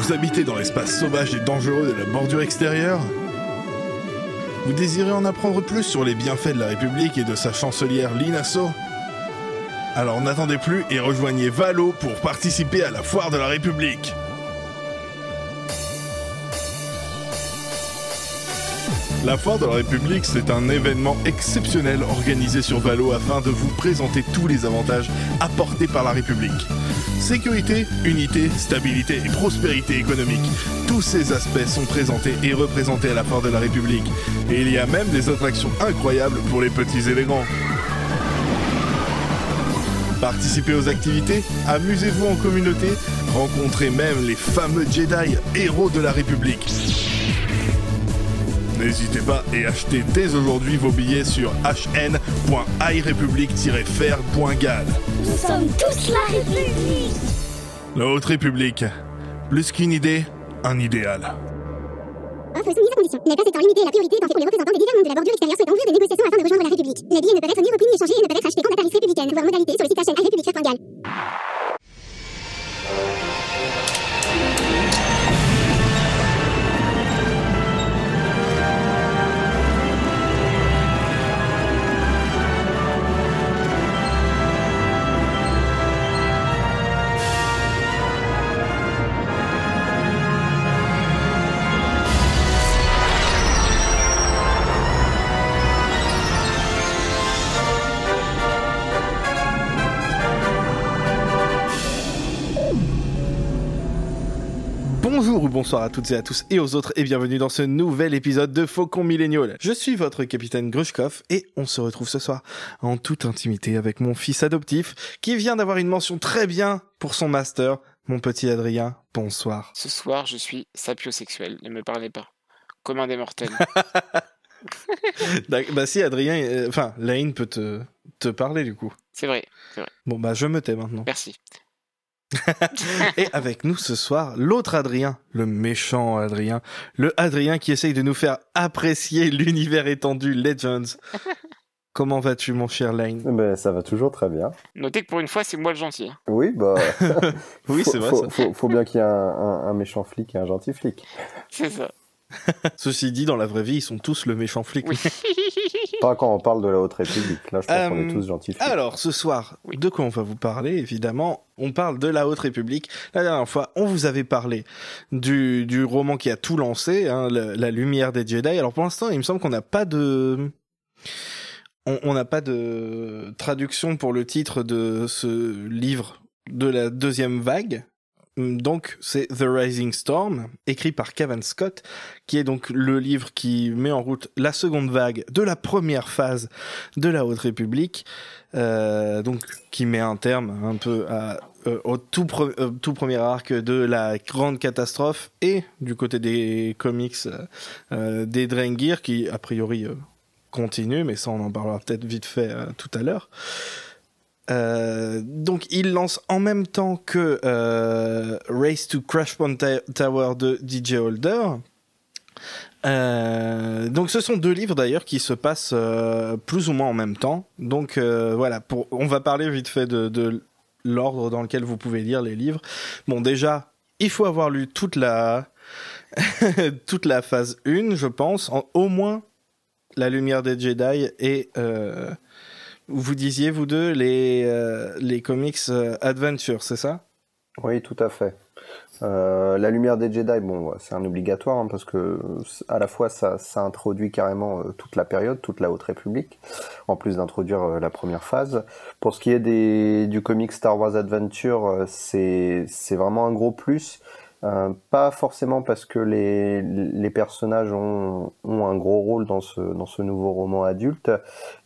Vous habitez dans l'espace sauvage et dangereux de la bordure extérieure Vous désirez en apprendre plus sur les bienfaits de la République et de sa chancelière Linasso Alors n'attendez plus et rejoignez Valo pour participer à la foire de la République. La Foire de la République, c'est un événement exceptionnel organisé sur Valo afin de vous présenter tous les avantages apportés par la République. Sécurité, unité, stabilité et prospérité économique. Tous ces aspects sont présentés et représentés à la Foire de la République. Et il y a même des attractions incroyables pour les petits et les grands. Participez aux activités, amusez-vous en communauté, rencontrez même les fameux Jedi, héros de la République. N'hésitez pas et achetez dès aujourd'hui vos billets sur hn.irepublique-faire.gal. Nous sommes tous la République La Haute République. Plus qu'une idée, un idéal. Offre soumise à condition. Les places étant limitées, la priorité est pour les représentants des divers mondes de la bordure extérieure souhaitant ouvrir des négociations afin de rejoindre la République. Les billets ne peuvent être ni repris ni échangés et ne peuvent être achetés qu'en tarif républicaine. Voir modalité sur le site hn.irepublique.gal. bonsoir à toutes et à tous et aux autres et bienvenue dans ce nouvel épisode de Faucon Millénial. Je suis votre capitaine Grushkov et on se retrouve ce soir en toute intimité avec mon fils adoptif qui vient d'avoir une mention très bien pour son master. Mon petit Adrien, bonsoir. Ce soir, je suis sapiosexuel. Ne me parlez pas. Comme un des mortels. Bah si Adrien, euh, enfin Lane peut te, te parler du coup. C'est vrai, c'est vrai. Bon bah je me tais maintenant. Merci. Et avec nous ce soir, l'autre Adrien, le méchant Adrien, le Adrien qui essaye de nous faire apprécier l'univers étendu Legends. Comment vas-tu mon cher Lane? Ben, ça va toujours très bien. Notez que pour une fois, c'est moi le gentil. Oui, bah. Oui faut- c'est vrai faut, ça. faut, faut bien qu'il y ait un, un- un méchant flic et un gentil flic. C'est ça. Ceci dit, dans la vraie vie, ils sont tous le méchant flic. Oui. Pas quand on parle de la Haute République. Là, je pense qu'on Euh, est tous gentils. Alors, ce soir, Oui. de quoi on va vous parler Évidemment, on parle de la Haute République. La dernière fois, on vous avait parlé du, du roman qui a tout lancé, hein, le- La Lumière des Jedi. Alors, pour l'instant, il me semble qu'on n'a pas de... On n'a pas de traduction pour le titre de ce livre de la deuxième vague. Donc, c'est The Rising Storm, écrit par Kevin Scott, qui est donc le livre qui met en route la seconde vague de la première phase de la Haute République, euh, donc qui met un terme un peu euh, au euh, tout premier arc de la grande catastrophe et du côté des comics des Drengir qui a priori continue, mais ça on en parlera peut-être vite fait tout à l'heure. Euh, donc il lance en même temps que euh, Race to Crash Point Tower de DJ Holder. Euh, donc ce sont deux livres d'ailleurs qui se passent plus ou moins en même temps. Donc voilà, pour, on va parler vite fait de, l'ordre dans lequel vous pouvez lire les livres. Bon déjà, il faut avoir lu toute la toute la phase 1, je pense, en, au moins la lumière des Jedi et vous disiez vous deux les euh, les comics euh, Adventure, c'est ça? Oui, tout à fait. Euh, la lumière des Jedi, bon, c'est un obligatoire hein, parce que c- à la fois ça, ça introduit carrément euh, toute la période, toute la Haute République, en plus d'introduire euh, la première phase. Pour ce qui est des, du comic Star Wars Adventure, euh, c'est vraiment un gros plus. Euh, pas forcément parce que les, les personnages ont, ont un gros rôle dans ce, dans ce nouveau roman adulte,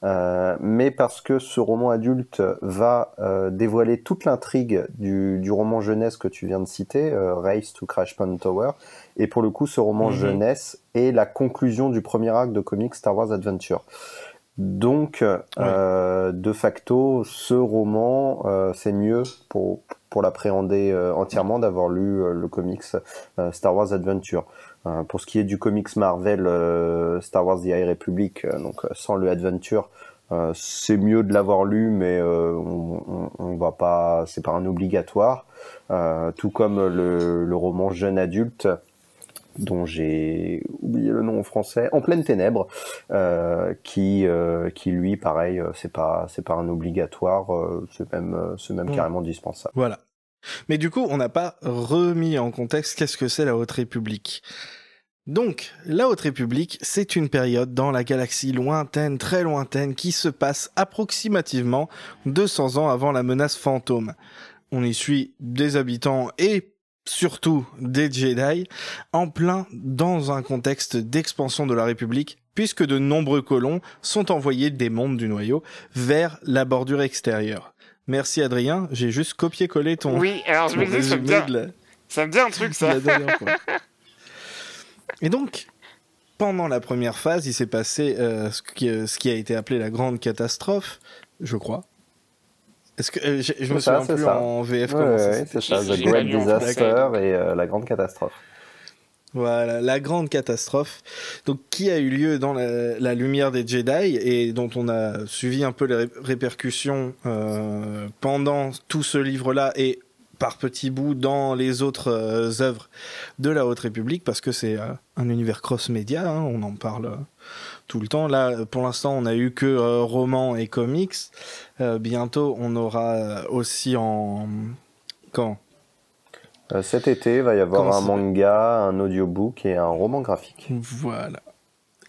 euh, mais parce que ce roman adulte va euh, dévoiler toute l'intrigue du, du roman jeunesse que tu viens de citer, Race to Crash Point Tower, et pour le coup ce roman Mhm. jeunesse est la conclusion du premier acte de comics Star Wars Adventure. Donc, de facto, ce roman, c'est mieux pour, pour l'appréhender euh, entièrement d'avoir lu euh, le comics euh, Star Wars Adventure. Pour ce qui est du comics Marvel Star Wars The High Republic, donc sans le Adventure, c'est mieux de l'avoir lu, mais on, on, va pas, c'est pas un obligatoire. tout comme le roman Jeune adulte dont j'ai oublié le nom en français, En pleine ténèbres, euh, qui euh, qui lui pareil, euh, c'est pas c'est pas un obligatoire, c'est même c'est même Mm. carrément dispensable. Voilà. Mais du coup, on n'a pas remis en contexte qu'est-ce que c'est la Haute République. Donc, la Haute République, c'est une période dans la galaxie lointaine, très lointaine, qui se passe approximativement 200 ans avant la menace fantôme. On y suit des habitants et surtout des Jedi, en plein dans un contexte d'expansion de la République, puisque de nombreux colons sont envoyés des mondes du noyau vers la bordure extérieure. Merci Adrien, j'ai juste copié-collé ton, Oui, alors je me dis, ça me, dit, la, ça me dit un truc, ça. Et donc, pendant la première phase, il s'est passé euh, ce, qui, euh, ce qui a été appelé la grande catastrophe, je crois. Est-ce que euh, je, je me ça, souviens plus ça. en VF Ouais, comment ça ouais, c'est ça, The Great Disaster et euh, la grande catastrophe. Voilà, la grande catastrophe. Donc, qui a eu lieu dans la, la lumière des Jedi et dont on a suivi un peu les ré- répercussions euh, pendant tout ce livre-là et par petits bouts dans les autres euh, œuvres de la Haute République parce que c'est euh, un univers cross-média, hein, on en parle euh, tout le temps. Là, pour l'instant, on a eu que romans et comics. Bientôt, on aura aussi en... Quand cet été, il va y avoir un manga, un audiobook et un roman graphique. Voilà.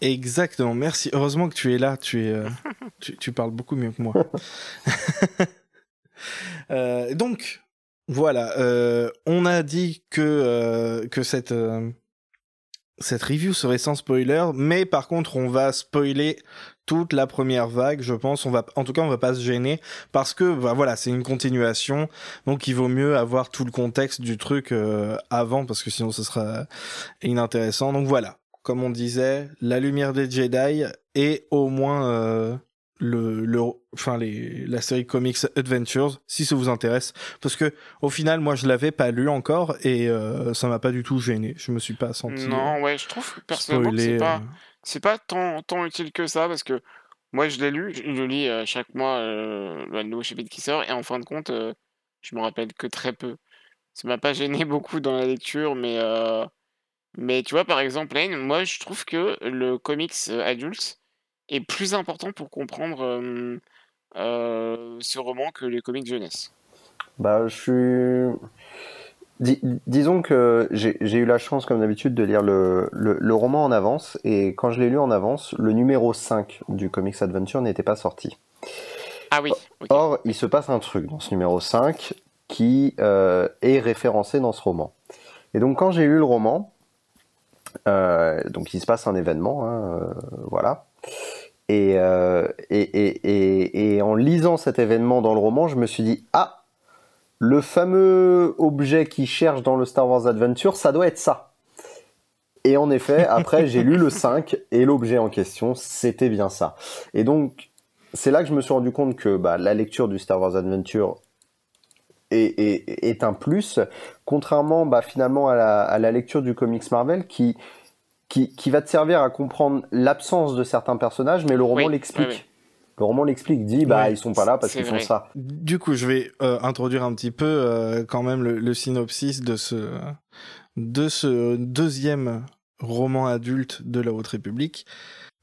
Exactement. Merci. Heureusement que tu es là. Tu es, tu, tu parles beaucoup mieux que moi. Euh, donc, voilà. euh, on a dit que euh, que cette euh, cette review serait sans spoiler, mais par contre, on va spoiler toute la première vague. Je pense. On va, en tout cas, on va pas se gêner parce que, bah, voilà, c'est une continuation. Donc, il vaut mieux avoir tout le contexte du truc euh, avant parce que sinon, ce sera inintéressant. Donc voilà, comme on disait, la lumière des Jedi et au moins le, le, enfin les, la série comics Adventures, si ça vous intéresse, parce que au final, moi, je l'avais pas lu encore et euh, ça m'a pas du tout gêné. Je me suis pas senti Non, euh, ouais, je trouve personnellement que c'est pas, euh. c'est pas tant, tant utile que ça parce que moi je l'ai lu, je le lis euh, chaque mois euh, le nouveau chapitre qui sort et en fin de compte, je me rappelle que très peu. Ça m'a pas gêné beaucoup dans la lecture, mais mais tu vois par exemple Lane, moi je trouve que le comics adulte est plus important pour comprendre euh, euh, ce roman que les comics jeunesse? Bah, je suis. Dis- disons que j'ai eu la chance, comme d'habitude, de lire le, le, le roman en avance, et quand je l'ai lu en avance, le numéro 5 du Comics Adventure n'était pas sorti. Ah oui. Or, il se passe un truc dans ce numéro 5 qui euh, est référencé dans ce roman. Et donc, quand j'ai lu le roman, euh, donc il se passe un événement, hein, euh, voilà. Et, euh, et, et, et, et en lisant cet événement dans le roman, je me suis dit ah, le fameux objet qui cherche dans le Star Wars Adventure, ça doit être ça. Et en effet, après, j'ai lu le 5 et l'objet en question, c'était bien ça. Et donc, c'est là que je me suis rendu compte que bah, la lecture du Star Wars Adventure est, est, est un plus, contrairement bah, finalement à la, à la lecture du comics Marvel qui, qui, qui va te servir à comprendre l'absence de certains personnages, mais le roman Oui, l'explique. oui, oui. Le roman l'explique, dit bah ils sont pas là parce qu'ils font ça. Du coup, je vais euh, introduire un petit peu euh, quand même le, le synopsis de ce de ce deuxième roman adulte de la Haute République.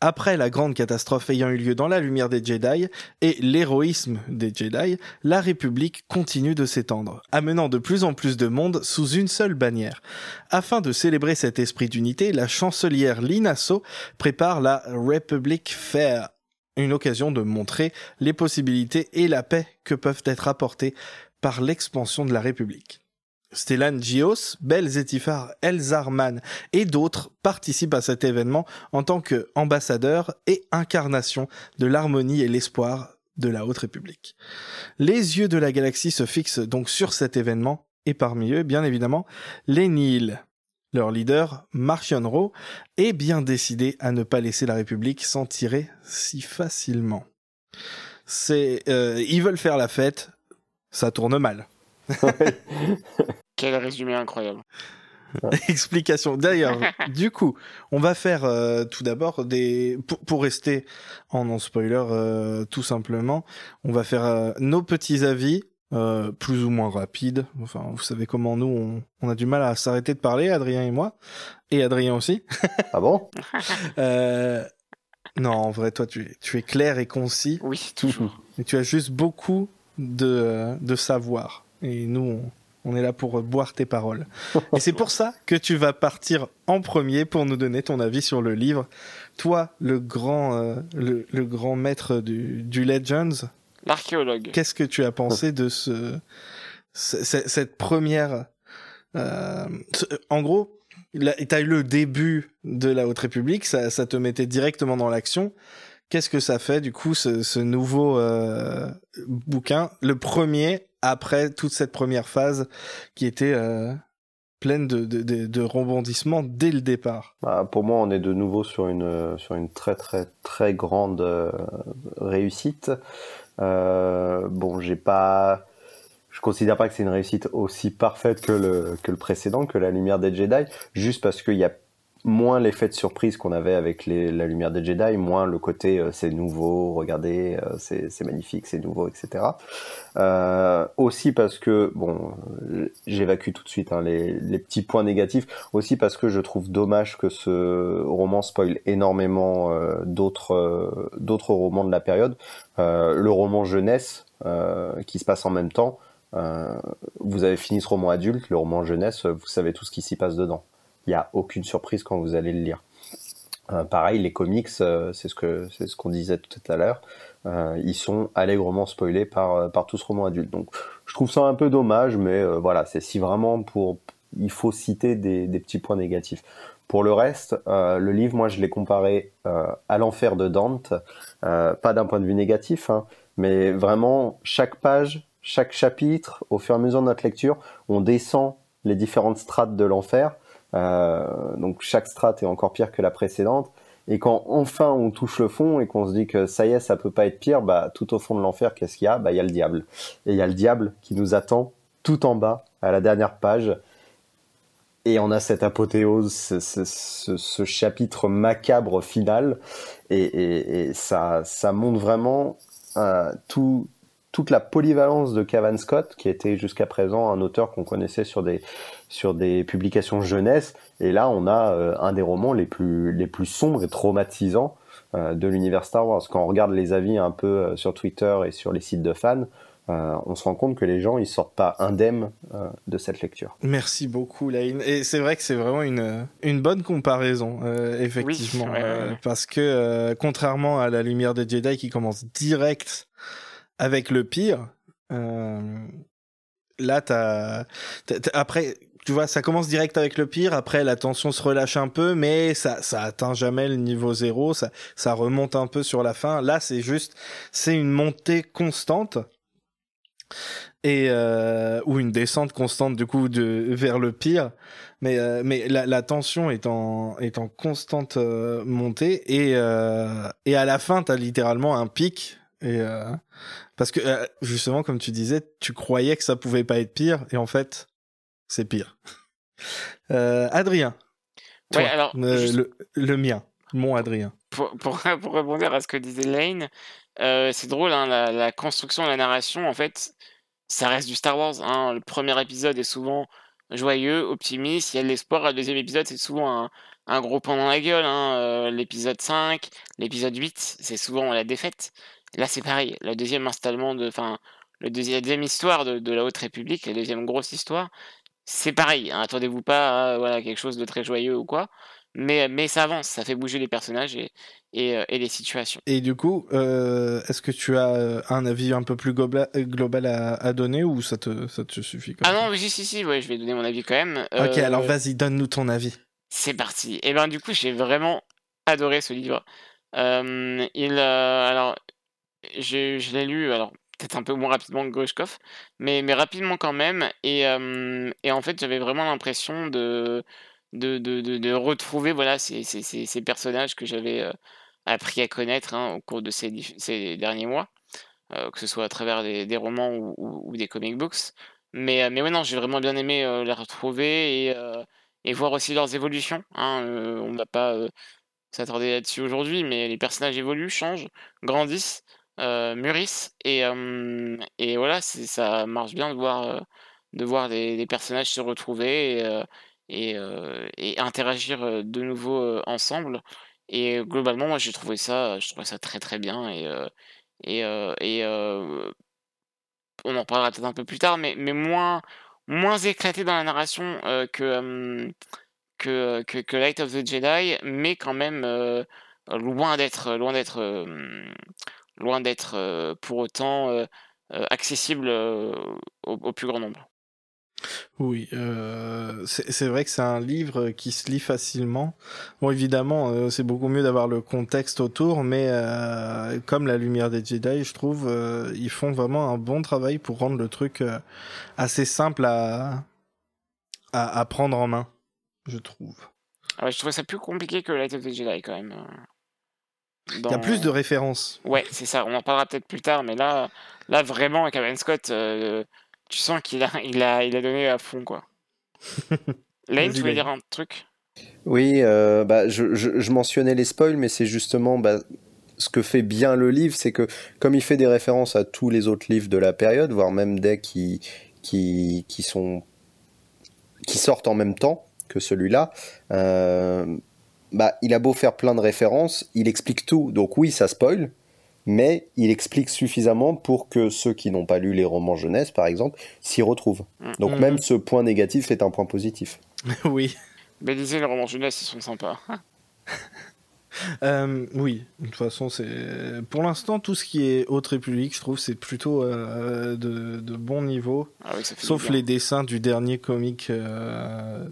Après la grande catastrophe ayant eu lieu dans la lumière des Jedi et l'héroïsme des Jedi, la République continue de s'étendre, amenant de plus en plus de monde sous une seule bannière. Afin de célébrer cet esprit d'unité, la chancelière Linasso prépare la Republic Fair, une occasion de montrer les possibilités et la paix que peuvent être apportées par l'expansion de la République. Stellan Gios, Bel Zetifar, Elzarman et d'autres participent à cet événement en tant qu'ambassadeurs et incarnation de l'harmonie et l'espoir de la Haute République. Les yeux de la galaxie se fixent donc sur cet événement et parmi eux, bien évidemment, les Nihil. Leur leader, Marchion Ro, est bien décidé à ne pas laisser la République s'en tirer si facilement. C'est, euh, ils veulent faire la fête, ça tourne mal. Quel résumé incroyable. Explication. D'ailleurs, du coup, on va faire euh, tout d'abord des pour, pour rester en non spoiler euh, tout simplement, on va faire euh, nos petits avis euh, plus ou moins rapide. Enfin, vous savez comment nous, on, on a du mal à s'arrêter de parler, Adrien et moi, et Adrien aussi. Ah bon? Euh, non, en vrai, toi, tu es, tu es clair et concis, Oui, toujours. et tu as juste beaucoup de, de savoir. Et nous, on, on est là pour euh, boire tes paroles. Et c'est pour ça que tu vas partir en premier pour nous donner ton avis sur le livre. Toi, le grand, euh, le, le grand maître du, du Legends, L'archéologue. qu'est-ce que tu as pensé de ce, ce- ce- cette première, euh, en gros, tu as eu le début de la Haute République, ça, ça te mettait directement dans l'action. Qu'est-ce que ça fait du coup ce, ce nouveau euh, bouquin, le premier après toute cette première phase qui était euh, pleine de, de, rebondissements dès le départ. Bah, pour moi, on est de nouveau sur une, euh, sur une très très très grande euh, réussite. Euh, bon, j'ai pas, je considère pas que c'est une réussite aussi parfaite que le, que le précédent, que la Lumière des Jedi, juste parce qu'il y a moins l'effet de surprise qu'on avait avec les, la Lumière des Jedi, moins le côté euh, c'est nouveau, regardez, euh, c'est magnifique, c'est nouveau, etc. Euh, aussi parce que, bon, euh, j'évacue tout de suite hein, les, les petits points négatifs, aussi parce que je trouve dommage que ce roman spoil énormément euh, d'autres euh, d'autres romans de la période. Le roman jeunesse qui se passe en même temps. vous avez fini ce roman adulte, le roman jeunesse, vous savez tout ce qui s'y passe dedans. Il n'y a aucune surprise quand vous allez le lire. Euh, pareil, les comics, euh, c'est ce que ce qu'on disait tout à l'heure. euh, ils sont allègrement spoilés par par tout ce roman adulte. Donc, je trouve ça un peu dommage, mais voilà, c'est si vraiment pour il faut citer des, des petits points négatifs. Pour le reste, le livre, moi, je l'ai comparé à l'enfer de Dante, pas d'un point de vue négatif, hein, mais vraiment chaque page, chaque chapitre, au fur et à mesure de notre lecture, on descend les différentes strates de l'enfer. Euh, donc chaque strate est encore pire que la précédente. Et quand enfin on touche le fond et qu'on se dit que ça y est, ça peut pas être pire, bah tout au fond de l'enfer, qu'est-ce qu'il y a? Bah il y a le diable. Et il y a le diable qui nous attend tout en bas, à la dernière page. Et on a cette apothéose, ce, ce- ce- ce chapitre macabre final, et, et- et ça, ça montre vraiment euh, tout, toute la polyvalence de Cavan Scott, qui était jusqu'à présent un auteur qu'on connaissait sur des, sur des publications jeunesse. Et là, on a euh, un des romans les plus, les plus sombres et traumatisants euh, de l'univers Star Wars. Quand on regarde les avis un peu euh, sur Twitter et sur les sites de fans, euh, on se rend compte que les gens ils sortent pas indemnes euh, de cette lecture. Merci beaucoup, Laïn. Et c'est vrai que c'est vraiment une, une bonne comparaison, euh, effectivement. ouais, ouais, euh, ouais. parce que, euh, contrairement à la lumière des Jedi qui commence direct avec le pire, euh, là, t'as, t'as- t'as- après, tu vois, ça commence direct avec le pire, après la tension se relâche un peu, mais ça, ça atteint jamais le niveau zéro, ça, ça remonte un peu sur la fin. Là, c'est juste, c'est une montée constante. Et euh, ou une descente constante du coup de vers le pire. Mais euh, mais la, la tension est en est en constante euh, montée. Et euh, et à la fin t'as littéralement un pic. Et euh, parce que euh, justement comme tu disais tu croyais que ça pouvait pas être pire. Et en fait c'est pire euh, Adrien toi, Ouais, alors, euh, juste- le, le mien mon Adrien pour, pour, pour rebondir à ce que disait Lane, euh, c'est drôle, hein, la, la construction de la narration, en fait, ça reste du Star Wars. hein. Le premier épisode est souvent joyeux, optimiste, il y a de l'espoir. Le deuxième épisode, c'est souvent un, un gros pan dans la gueule. hein. L'épisode 5, l'épisode 8, c'est souvent la défaite. Là, c'est pareil. Le deuxième installement de. Enfin, le deuxième, la deuxième histoire de, de la Haute République, la deuxième grosse histoire, c'est pareil. hein. Attendez-vous pas à voilà, quelque chose de très joyeux ou quoi. Mais, mais ça avance, ça fait bouger les personnages et, et, euh, et les situations. et du coup euh, est-ce que tu as euh, un avis un peu plus global, à, à donner ou ça te ça te suffit comme Ah non, si, si, si, ouais, je vais donner mon avis quand même. Ok, alors vas-y, donne-nous ton avis. C'est parti. Et ben du coup, j'ai vraiment adoré ce livre. Euh, il, alors, je, je l'ai lu, alors peut-être un peu moins rapidement que Grushkov, mais, mais rapidement quand même. Et, euh, et en fait, j'avais vraiment l'impression de, de, de, de, retrouver voilà, ces, ces, personnages que j'avais euh, appris à connaître hein, au cours de ces, ces derniers mois, euh, que ce soit à travers des, romans ou, des comic books. Mais, mais ouais, non, j'ai vraiment bien aimé les retrouver et, et voir aussi leurs évolutions. hein, on ne va pas s'attarder là-dessus aujourd'hui, mais les personnages évoluent, changent, grandissent. Mûrissent et et voilà, ça marche bien de voir de voir des, personnages se retrouver et, et, interagir de nouveau ensemble. Et globalement, moi, j'ai trouvé ça, je trouvais ça très très bien et et, et on en parlera peut-être un peu plus tard, mais, mais moins, moins éclaté dans la narration que, que, que, Light of the Jedi, mais quand même loin d'être loin d'être loin d'être pour autant accessible au, plus grand nombre. Oui, euh, c'est vrai que c'est un livre qui se lit facilement. Bon, évidemment, euh, c'est beaucoup mieux d'avoir le contexte autour, mais euh, comme La Lumière des Jedi, je trouve, ils font vraiment un bon travail pour rendre le truc assez simple à, à, à, prendre en main, je trouve. Ah ouais, je trouvais ça plus compliqué que Light of the Jedi quand même. Dans... Il y a plus de références. Ouais, c'est ça. On en parlera peut-être plus tard, mais là, là vraiment, Kevin Scott tu sens qu'il a, il a, il a donné à fond, quoi. Lane, tu voulais dire un truc? Oui, euh, bah, je, je, mentionnais les spoils, mais c'est justement bah, ce que fait bien le livre, c'est que comme il fait des références à tous les autres livres de la période, voire même des qui, qui, qui sont qui sortent en même temps que celui-là, euh, bah, il a beau faire plein de références, il explique tout. Donc oui, ça spoil, mais il explique suffisamment pour que ceux qui n'ont pas lu les romans jeunesse, par exemple, s'y retrouvent. Donc même ce point négatif est un point positif. oui. Mais lisez les romans jeunesse, ils sont sympas. Euh, oui, de toute façon, c'est pour l'instant tout ce qui est Haute République, je trouve, c'est plutôt euh, de, de, bon niveau. Ah sauf les dessins du dernier comic euh,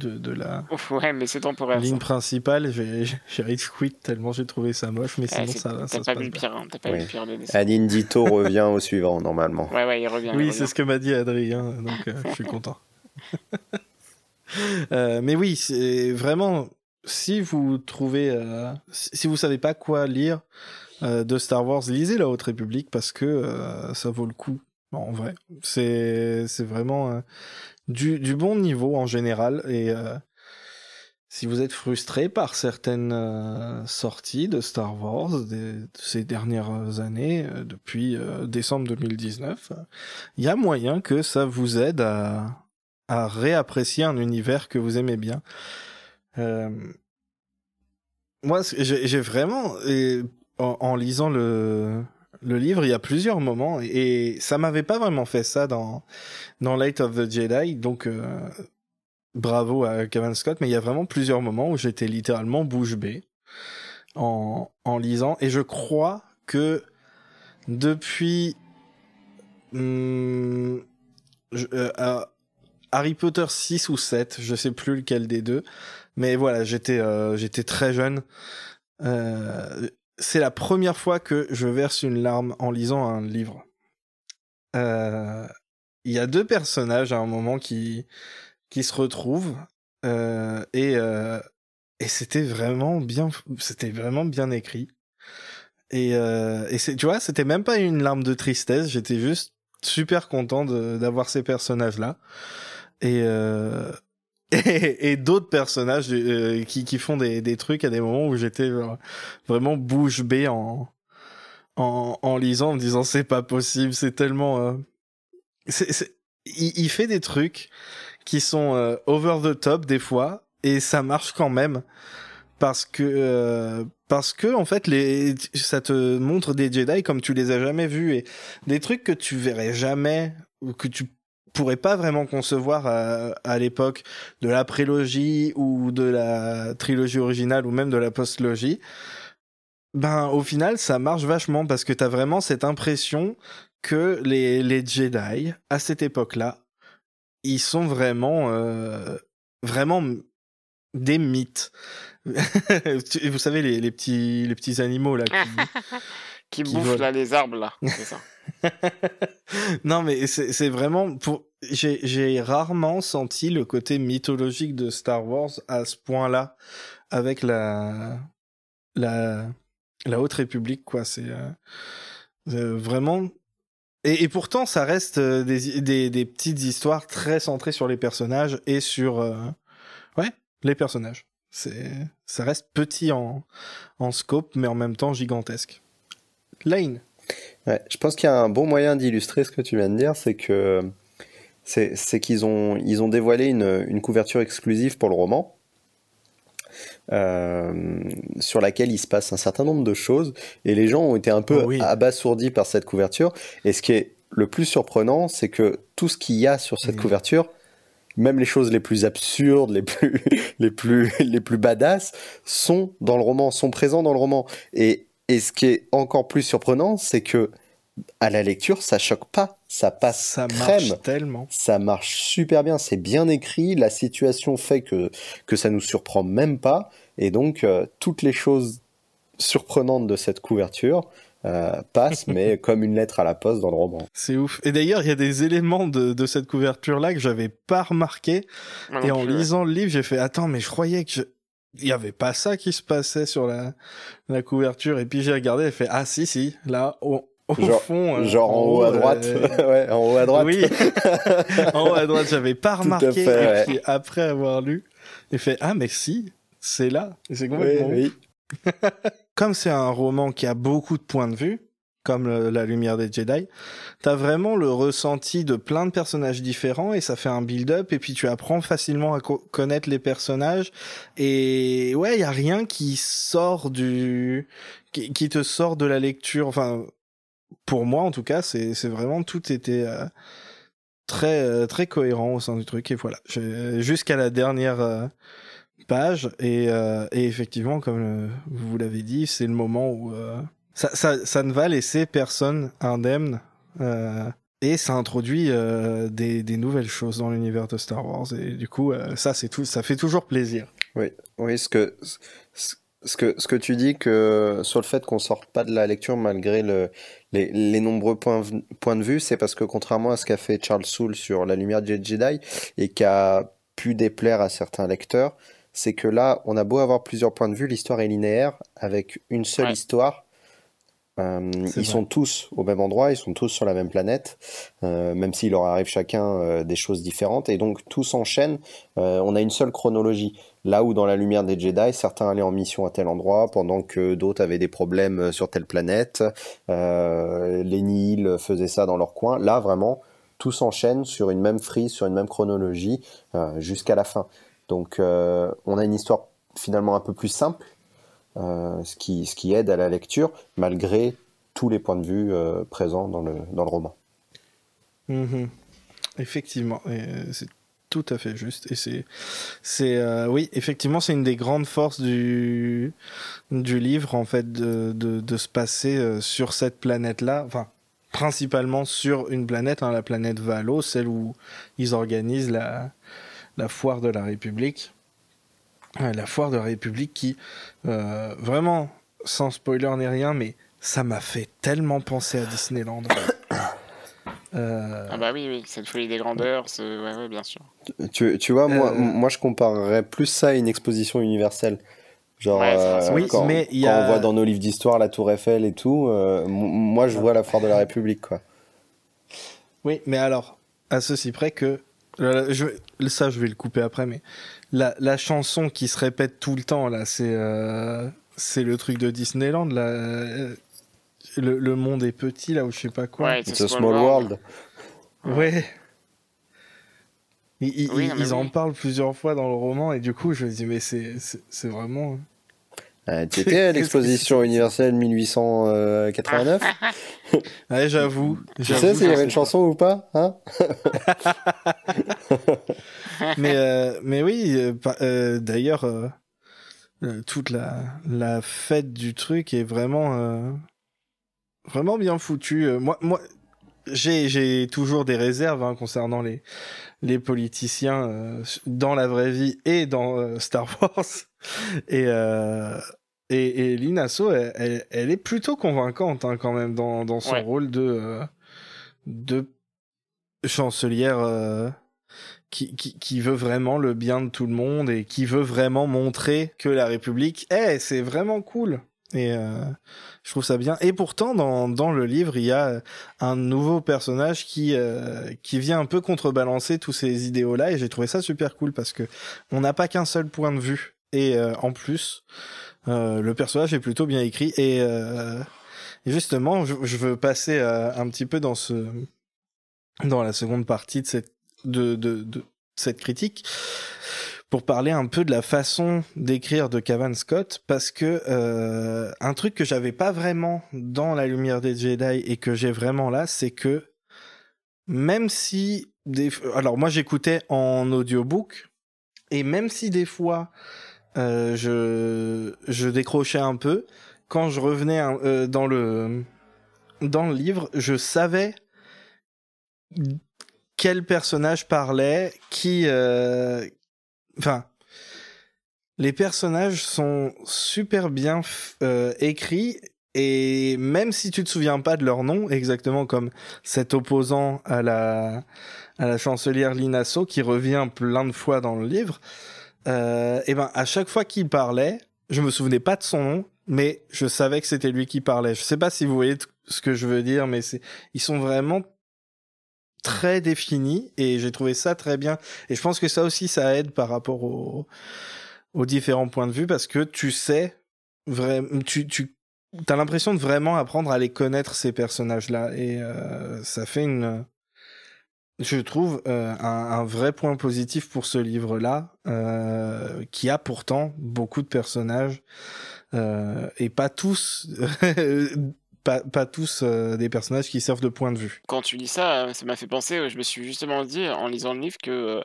de, de la ouais, mais c'est temporaire, ligne principale. J'ai rage quit tellement j'ai trouvé ça moche, mais sinon ça, ça se pas vu pire, hein, pas oui. pire Dito revient au suivant normalement. Ouais, ouais, il revient. Oui, c'est ce que m'a dit Adrien, donc euh, je suis content. euh, mais oui, c'est vraiment si vous trouvez, euh, si vous savez pas quoi lire euh, de Star Wars, lisez la Haute République parce que euh, ça vaut le coup. en vrai, c'est c'est vraiment du, bon niveau en général. Et euh, si vous êtes frustré par certaines euh, sorties de Star Wars de ces dernières années, euh, depuis décembre 2019, il y a moyen que ça vous aide à, à réapprécier un univers que vous aimez bien. moi, j'ai vraiment, en lisant le, le livre, il y a plusieurs moments et ça m'avait pas vraiment fait ça dans dans Light of the Jedi, donc euh, bravo à Kevin Scott, mais il y a vraiment plusieurs moments où j'étais littéralement bouche bée en en lisant et je crois que depuis je, euh, Harry Potter 6 ou 7, je sais plus lequel des deux, mais voilà, j'étais euh, j'étais très jeune. C'est la première fois que je verse une larme en lisant un livre. Euh, il y a deux personnages à un moment qui qui se retrouvent euh, et euh, et c'était vraiment bien c'était vraiment bien écrit et et c'est tu vois c'était même pas une larme de tristesse j'étais juste super content d'avoir ces personnages là et et, d'autres personnages euh, qui, qui font des, des trucs à des moments où j'étais vraiment bouche bée en, en, lisant, en me disant c'est pas possible, c'est tellement... Euh... il, il, fait des trucs qui sont euh, over the top des fois, et ça marche quand même parce que euh, parce que en fait les ça te montre des Jedi comme tu les as jamais vus et des trucs que tu verrais jamais ou que tu pourrait pas vraiment concevoir à, l'époque de la prélogie ou de la trilogie originale ou même de la postlogie, ben au final ça marche vachement parce que t'as vraiment cette impression que les, les Jedi à cette époque-là, ils sont vraiment euh, vraiment des mythes. Vous savez les, les petits les petits animaux là qui, bouffent là les arbres là, ça. non, mais c'est vraiment pour. J'ai rarement senti le côté mythologique de Star Wars à ce point-là, avec la la la Haute République, quoi. C'est euh, euh, vraiment. Et, et, pourtant, ça reste euh, des, des, des, petites histoires très centrées sur les personnages et sur euh, ouais les personnages. C'est ça reste petit en en scope, mais en même temps gigantesque. Lane. Ouais, je pense qu'il y a un bon moyen d'illustrer ce que tu viens de dire, c'est que c'est qu'ils ont, ils ont dévoilé une, une, couverture exclusive pour le roman. Euh, sur laquelle il se passe un certain nombre de choses et les gens ont été un peu oh abasourdis par cette couverture et ce qui est le plus surprenant c'est que tout ce qu'il y a sur cette couverture même les choses les plus absurdes, les plus, les plus, les plus badass sont dans le roman, sont présents dans le roman. Et, et ce qui est encore plus surprenant, c'est que à la lecture, ça choque pas, ça passe ça marche tellement. Ça marche super bien, c'est bien écrit, la situation fait que que ça nous surprend même pas, et donc euh, toutes les choses surprenantes de cette couverture euh, passent, mais comme une lettre à la poste dans le roman. C'est ouf. Et d'ailleurs, il y a des éléments de, de cette couverture-là que j'avais pas remarqué, et en lisant le livre, j'ai fait attends, mais je croyais que je il y avait pas ça qui se passait sur la, la couverture. Et puis j'ai regardé et fait ah si si là au, genre, fond euh, genre en, haut, à droite. euh, ouais en haut à droite. oui. En haut à droite j'avais pas remarqué. et puis après avoir lu j'ai fait ah mais si c'est là. C'est complètement oui, oui. comme c'est un roman qui a beaucoup de points de vue comme la lumière des Jedi, t'as vraiment le ressenti de plein de personnages différents et ça fait un build-up et puis tu apprends facilement à connaître les personnages. Et ouais, y a rien qui sort du qui, te sort de la lecture. Enfin, pour moi en tout cas, c'est c'est vraiment tout était euh, très euh, très cohérent au sein du truc. Et voilà, jusqu'à la dernière euh, page. Et effectivement comme vous l'avez dit, c'est le moment où ça, ça, ça, ne va laisser personne indemne. Euh, et ça introduit euh, des, des, nouvelles choses dans l'univers de Star Wars. Et du coup, euh, ça, c'est tout, ça fait toujours plaisir. Oui, oui, ce que, ce que, ce que tu dis que sur le fait qu'on sorte pas de la lecture malgré le, les, les nombreux points, points de vue, c'est parce que contrairement à ce qu'a fait Charles Soule sur La Lumière de Jedi et qui a pu déplaire à certains lecteurs, c'est que là, on a beau avoir plusieurs points de vue, l'histoire est linéaire avec une seule histoire euh, ils sont tous au même endroit, ils sont tous sur la même planète, euh, même s'il leur arrive chacun euh, des choses différentes, et donc tout s'enchaîne. on a une seule chronologie. Là où dans la lumière des Jedi, certains allaient en mission à tel endroit, pendant que d'autres avaient des problèmes sur telle planète. les Nihil faisaient ça dans leur coin. Là, vraiment, tout s'enchaîne sur une même frise, sur une même chronologie, jusqu'à la fin. Donc, on a une histoire finalement un peu plus simple, ce, qui, ce qui aide à la lecture, malgré tous les points de vue euh, présents dans le, dans le roman. Mhm. Effectivement, c'est tout à fait juste. Et c'est, c'est, euh, oui, effectivement, c'est une des grandes forces du, du livre, en fait, de, de, de se passer sur cette planète-là. Enfin, principalement sur une planète, hein, la planète Valo, celle où ils organisent la, la foire de la République la foire de la République qui, euh, vraiment, sans spoiler ni rien, mais ça m'a fait tellement penser à Disneyland. Euh... Ah bah oui, oui, cette folie des grandeurs, ouais, ouais, bien sûr. Tu, tu vois, moi, euh, moi je comparerais plus ça à une exposition universelle. Genre, euh, oui, quand, mais y a... on voit dans nos livres d'histoire la Tour Eiffel et tout, moi je vois la foire de la République, quoi. Oui, mais alors, à ceci près que je, ça, je vais le couper après, mais la, la chanson qui se répète tout le temps, là, c'est euh, c'est le truc de Disneyland, là. Euh, le, le, monde est petit, là, ou je sais pas quoi. Ouais, It's a small, world. Ouais. Ils, ils, en parlent plusieurs fois dans le roman, et du coup, je me dis, mais c'est vraiment. Euh, tu étais à l'exposition universelle 1889 Ouais, j'avoue. Tu sais s'il y avait une chanson ou pas hein mais, euh, mais oui, euh, euh d'ailleurs, euh, euh, toute la, la fête du truc est vraiment, vraiment bien foutue. moi, moi j'ai, j'ai toujours des réserves hein, concernant les, les politiciens dans la vraie vie et dans Star Wars. Et, et, et Linasso, elle, elle, est plutôt convaincante hein, quand même dans, dans son rôle de, de chancelière qui, qui, qui, veut vraiment le bien de tout le monde et qui veut vraiment montrer que la République, eh, c'est vraiment cool. Et euh, je trouve ça bien. Et pourtant, dans, dans le livre, il y a un nouveau personnage qui euh, qui vient un peu contrebalancer tous ces idéaux-là. Et j'ai trouvé ça super cool parce que on n'a pas qu'un seul point de vue. Et euh, en plus, euh, le personnage est plutôt bien écrit. Et Et justement, je, je veux passer euh, un petit peu dans ce dans la seconde partie de cette de, de, de cette critique pour parler un peu de la façon d'écrire de Cavan Scott parce que euh, un truc que j'avais pas vraiment dans la lumière des Jedi et que j'ai vraiment là c'est que même si des alors moi j'écoutais en audiobook et même si des fois euh, je je décrochais un peu. Quand je revenais euh, dans le dans le livre je savais quel personnage parlait, qui, euh... enfin, les personnages sont super bien euh, écrits et même si tu te souviens pas de leur nom, exactement comme cet opposant à la à la chancelière Linasso qui revient plein de fois dans le livre, euh, et ben à chaque fois qu'il parlait, je me souvenais pas de son nom, mais je savais que c'était lui qui parlait. Je sais pas si vous voyez ce que je veux dire, mais c'est ils sont vraiment très défini et j'ai trouvé ça très bien. Et je pense que ça aussi, ça aide par rapport aux, différents points de vue parce que tu sais, vraiment, tu, tu as l'impression de vraiment apprendre à les connaître, ces personnages-là. Et euh, ça fait une, je trouve, euh, un, vrai point positif pour ce livre-là, euh, qui a pourtant beaucoup de personnages. Euh, et pas tous pas, tous des personnages qui servent de point de vue. Quand tu dis ça, ça m'a fait penser, je me suis justement dit en lisant le livre que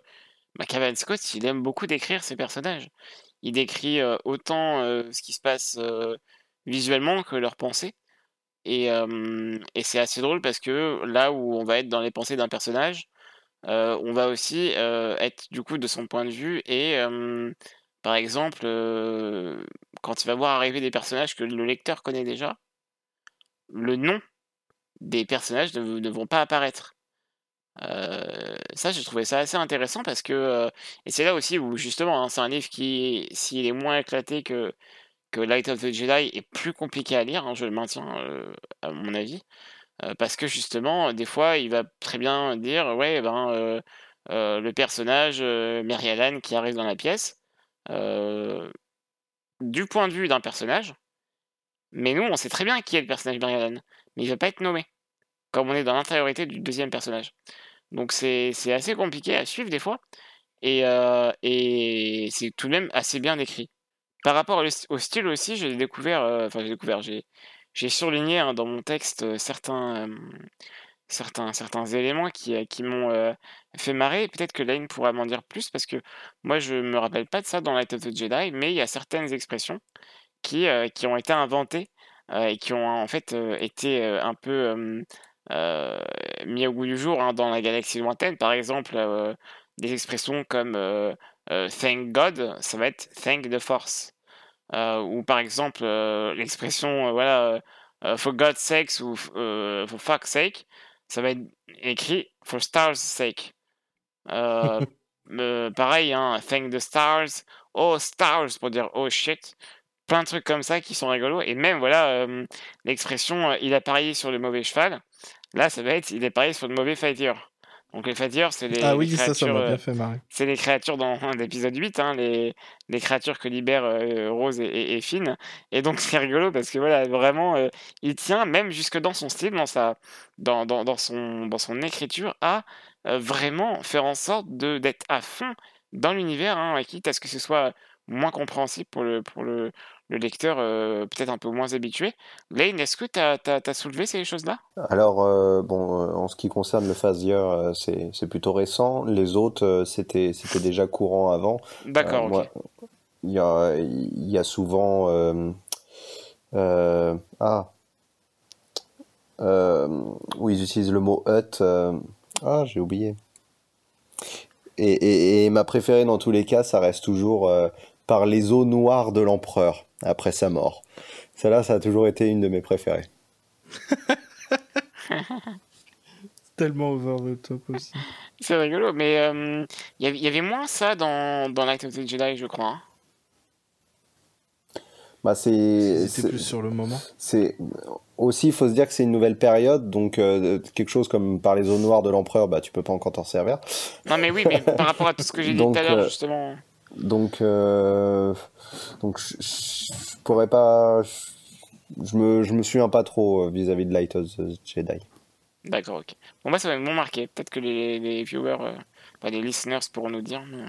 euh, Scott, il aime beaucoup décrire ses personnages. Il décrit autant ce qui se passe visuellement que leurs pensées. Et, c'est assez drôle parce que là où on va être dans les pensées d'un personnage, on va aussi être du coup de son point de vue et par exemple quand il va voir arriver des personnages que le lecteur connaît déjà, le nom des personnages ne, vont pas apparaître. Ça, j'ai trouvé ça assez intéressant parce que, et c'est là aussi où justement, hein, c'est un livre qui, s'il est moins éclaté que, que Light of the Jedi, est plus compliqué à lire, hein, je le maintiens euh, à mon avis, parce que justement, des fois, il va très bien dire, ouais, ben, le personnage Mary Ellen qui arrive dans la pièce, du point de vue d'un personnage, mais nous, on sait très bien qui est le personnage Mary mais il ne va pas être nommé, comme on est dans l'intériorité du deuxième personnage. Donc c'est assez compliqué à suivre des fois, et, euh, et c'est tout de même assez bien écrit. Par rapport au style aussi, j'ai découvert, euh, enfin j'ai découvert, j'ai surligné hein, dans mon texte euh, certains, certains, certains éléments qui, m'ont fait marrer. Peut-être que Lane pourra m'en dire plus, parce que moi je me rappelle pas de ça dans Light of the Jedi, mais il y a certaines expressions qui, euh, qui ont été inventés euh, et qui ont en fait euh, été un peu mis au goût du jour hein, dans la galaxie lointaine. Par exemple, des expressions comme thank God, ça va être thank the force. Ou par exemple, l'expression voilà, for God's sake ou for fuck's sake, ça va être écrit for stars sake. pareil, hein, thank the stars, oh stars pour dire oh shit plein de trucs comme ça qui sont rigolos. Et même, voilà, l'expression il a parié sur le mauvais cheval. Là, ça va être il a parié sur le mauvais fighter. Donc les fighters, c'est les, ah oui, créatures. C'est les dans l'épisode 8, hein, les, les créatures que libèrent Rose et, et, Finn. Et donc c'est rigolo parce que voilà, vraiment, il tient, même jusque dans son style, dans, sa, dans, dans, dans son, dans son écriture, à vraiment faire en sorte d'être à fond dans l'univers, hein, quitte à ce que ce soit moins compréhensible pour le, pour le, le lecteur euh, peut-être un peu moins habitué. Lane, est-ce que tu as, soulevé ces choses-là? Alors, euh, bon, euh, en ce qui concerne le Phasier, c'est plutôt récent. Les autres, c'était déjà courant avant. D'accord, ok. Il y a, y a souvent... ah oui, ils utilisent le mot hut. ah, j'ai oublié. Et, et, et, ma préférée dans tous les cas, ça reste toujours par les eaux noires de l'empereur après sa mort. Celle-là, ça a toujours été une de mes préférées. tellement over the top aussi. C'est rigolo, mais il euh, y, avait moins ça dans, dans Night of the Jedi, je crois. Hein. Bah c'est. C'était plus sur le moment. C'est aussi, il faut se dire que c'est une nouvelle période, donc euh, quelque chose comme par les eaux noires de l'empereur, bah tu peux pas encore t'en servir. Non mais oui, mais par rapport à tout ce que j'ai dit tout à l'heure, euh, justement. Donc, euh, donc je, pourrais pas. je me, je me souviens pas trop euh, vis-à-vis de Light of the Jedi. D'accord, ok. Bon, moi, ça va m'ont marqué. Peut-être que les, les viewers, euh, enfin, les listeners pourront nous dire, mais, euh,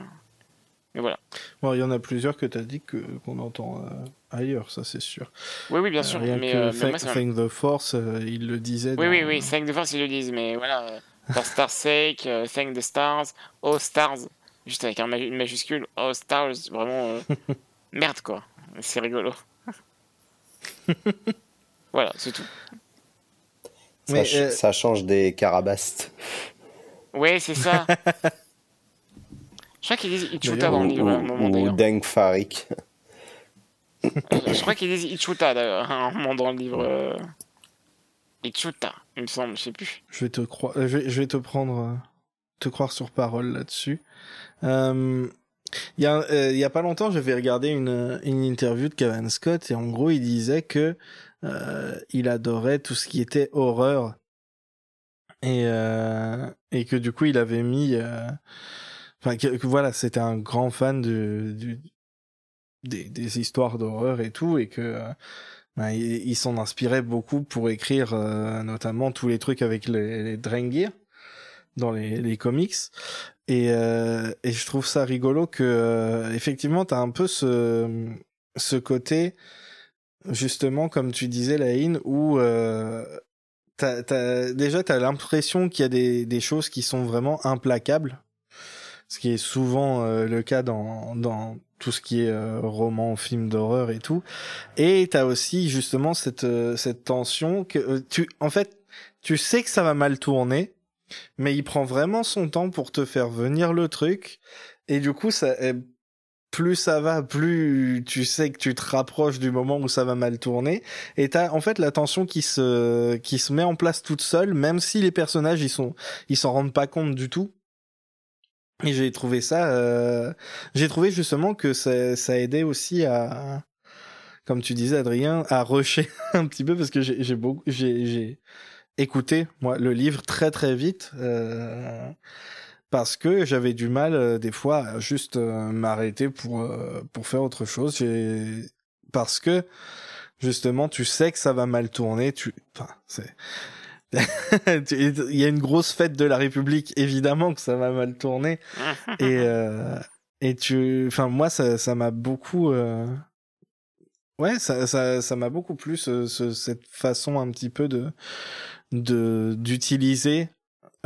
mais voilà. Bon, il y en a plusieurs que tu as dit que, qu'on entend euh, ailleurs, ça c'est sûr. Oui, oui, bien Euh, sûr. rien mais, que euh, mais Thank, moi, ça m'a- Thank the Force, euh, il le disait. Oui, dans- oui, oui, Thank the Force, ils le disent, mais voilà. euh, For Star's sake, euh, Thank the Stars, Oh Stars, juste avec un une majuscule, Oh Stars, vraiment. euh, merde, quoi. C'est rigolo. voilà, c'est tout. Ça, Mais, euh, ça change des carabastes. Ouais, c'est ça. Je crois qu'ils disent Ichuta dans le Ou, livre à un moment ou. Deng Farik. Je crois qu'ils disent Ichuta d'ailleurs, à un moment dans le livre. euh, Ichuta, il me semble, je sais plus. Je vais te croire, je vais, je vais te prendre, euh, te croire sur parole là-dessus. Euh, Il y a, euh, y a pas longtemps, j'avais regardé une, une interview de Kevin Scott et en gros, il disait que euh, il adorait tout ce qui était horreur et euh, et que du coup, il avait mis, euh, enfin que, voilà, c'était un grand fan du, du des, des histoires d'horreur et tout et que euh, ben, il, il s'en inspirait beaucoup pour écrire euh, notamment tous les trucs avec les, les Drengir dans les, les comics et, euh, et je trouve ça rigolo que euh, effectivement t'as un peu ce ce côté justement comme tu disais Laïne où euh, t'as, t'as, déjà t'as l'impression qu'il y a des, des choses qui sont vraiment implacables ce qui est souvent euh, le cas dans, dans tout ce qui est euh, roman, film d'horreur et tout. Et t'as aussi justement cette, euh, cette tension que euh, tu, en fait, tu sais que ça va mal tourner, mais il prend vraiment son temps pour te faire venir le truc. Et du coup, ça, plus ça va, plus tu sais que tu te rapproches du moment où ça va mal tourner. Et t'as en fait la tension qui se, qui se met en place toute seule, même si les personnages ils sont, ils s'en rendent pas compte du tout. Et j'ai trouvé ça, euh, j'ai trouvé justement que ça, ça aidait aussi à, comme tu disais Adrien, à rusher un petit peu parce que j'ai j'ai beaucoup, j'ai écouté moi le livre très très vite euh, parce que j'avais du mal euh, des fois à juste euh, m'arrêter pour euh, pour faire autre chose. Parce que justement tu sais que ça va mal tourner. Tu, enfin c'est il y a une grosse fête de la République, évidemment que ça va mal tourner. Et, euh, et tu, enfin, moi, ça, ça m'a beaucoup, euh... ouais, ça, ça, ça m'a beaucoup plu, ce, ce- cette façon un petit peu de, de, d'utiliser,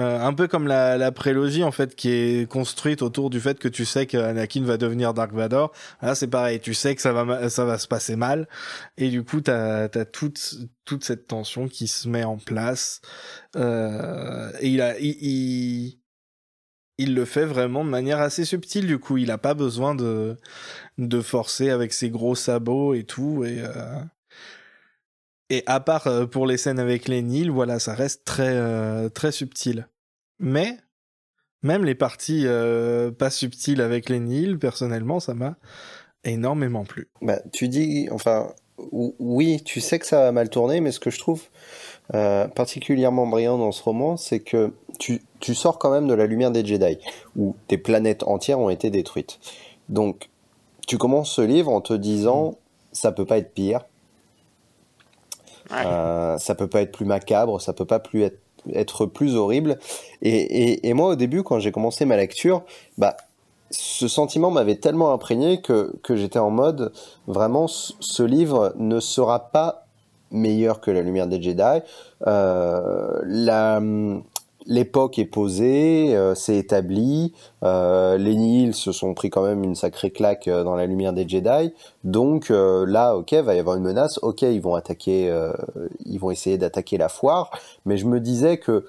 euh, un peu comme la, la prélogie, en fait, qui est construite autour du fait que tu sais qu'Anakin va devenir Dark Vador. Là, c'est pareil, tu sais que ça va, ça va se passer mal. Et du coup, t'as, t'as toute, toute cette tension qui se met en place. Euh, et il a, il, il, il le fait vraiment de manière assez subtile. Du coup, il a pas besoin de, de forcer avec ses gros sabots et tout. Et, euh, à part euh, pour les scènes avec les Nils, voilà, ça reste très, euh, très subtil. Mais, même les parties pas subtiles avec les Nils, personnellement, ça m'a énormément plu. Bah, tu dis, enfin, ou- oui, tu sais que ça va mal tourner, mais ce que je trouve particulièrement brillant dans ce roman, c'est que tu, tu sors quand même de la lumière des Jedi, où des planètes entières ont été détruites. Donc, tu commences ce livre en te disant, ça peut pas être pire, euh, ça peut pas être plus macabre, ça peut pas plus être, être plus horrible. Et, et, et moi, au début, quand j'ai commencé ma lecture, bah, ce sentiment m'avait tellement imprégné que, que j'étais en mode, vraiment, ce ce livre ne sera pas meilleur que La Lumière des Jedi. Euh, la, l'époque est posée, euh, c'est établi. Euh, les Nihil se sont pris quand même une sacrée claque euh, dans La Lumière des Jedi. Donc euh, là, ok, va y avoir une menace. Ok, ils vont euh, ils vont essayer d'attaquer la foire. Mais je me disais que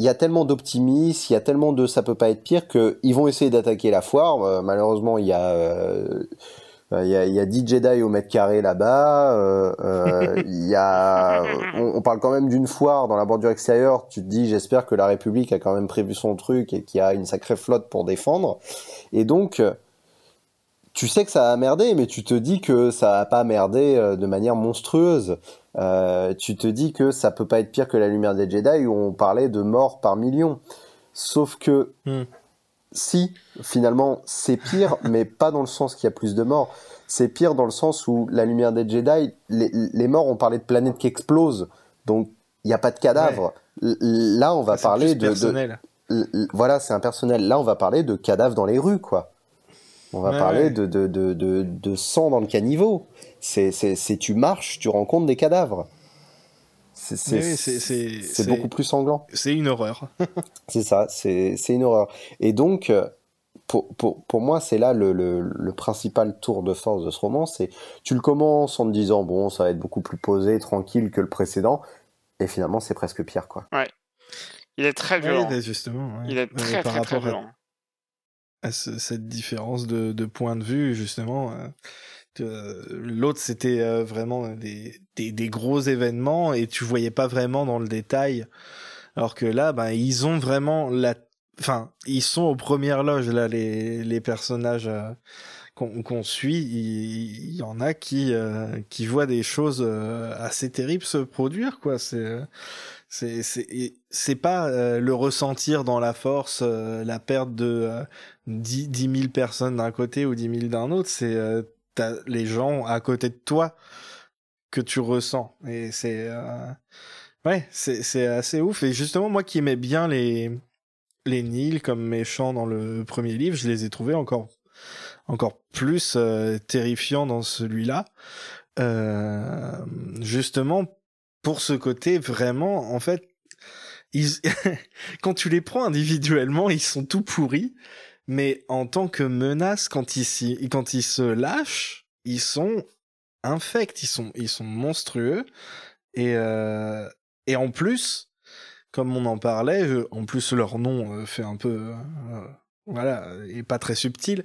il y a tellement d'optimisme, il y a tellement de ça peut pas être pire que ils vont essayer d'attaquer la foire. Euh, malheureusement, il y a euh, euh, il y, a, il y a 10 Jedi au mètre carré là-bas. euh, euh, on, parle quand même d'une foire dans la bordure extérieure. Tu te dis, j'espère que la République a quand même prévu son truc et qu'il y a une sacrée flotte pour défendre. Et donc, euh, tu sais que ça a merdé, mais tu te dis que ça a pas merdé euh, de manière monstrueuse. Euh, tu te dis que ça peut pas être pire que la lumière des Jedi où on parlait de morts par millions. Sauf que Hmm. Si, finalement, c'est pire, mais pas dans le sens qu'il y a plus de morts. C'est pire dans le sens où la lumière des Jedi, les, les morts, on parlait de planètes qui explosent, donc il n'y a pas de cadavres. L- Là, on va parler de, de- personnel. l- voilà, c'est impersonnel. Là, on va parler de cadavres dans les rues, quoi. On va Ouais, parler ouais. de, de, de, de, de sang dans le caniveau. C'est, c'est, c'est, tu marches, tu rencontres des cadavres. C'est, beaucoup plus sanglant. C'est une horreur. C'est ça, c'est, une horreur. Et donc, euh, pour, pour, pour moi, c'est là le, le, le principal tour de force de ce roman. C'est, tu le commences en te disant, bon, ça va être beaucoup plus posé, tranquille que le précédent. Et finalement, c'est presque pire, quoi. Il est très violent. Ouais, justement. ouais. Il est Ouais, très, par très, très rapport violent. à ce- cette différence de, de point de vue, justement. euh, L'autre, c'était euh, vraiment des, des, des gros événements et tu voyais pas vraiment dans le détail. Alors que là, ben, ils ont vraiment la. Enfin, ils sont aux premières loges, là, les, les personnages euh, qu'on suit. Il, y en a qui, euh, qui voient des choses euh, assez terribles se produire, quoi. C'est. c'est pas euh, le ressentir dans la force euh, la perte de euh, 10, 10 000 personnes d'un côté ou 10 000 d'un autre c'est t'as les gens à côté de toi que tu ressens. Et c'est euh, ouais c'est c'est assez ouf. Et justement moi qui aimais bien les les Nils comme méchants dans le premier livre je les ai trouvés encore encore plus euh, terrifiants dans celui-là. Euh, justement pour ce côté vraiment en fait ils quand tu les prends individuellement ils sont tout pourris mais en tant que menace quand ils quand ils se lâchent ils sont infects ils sont ils sont monstrueux. Et euh, et en plus comme on en parlait en plus leur nom euh, fait un peu euh, voilà et pas très subtil.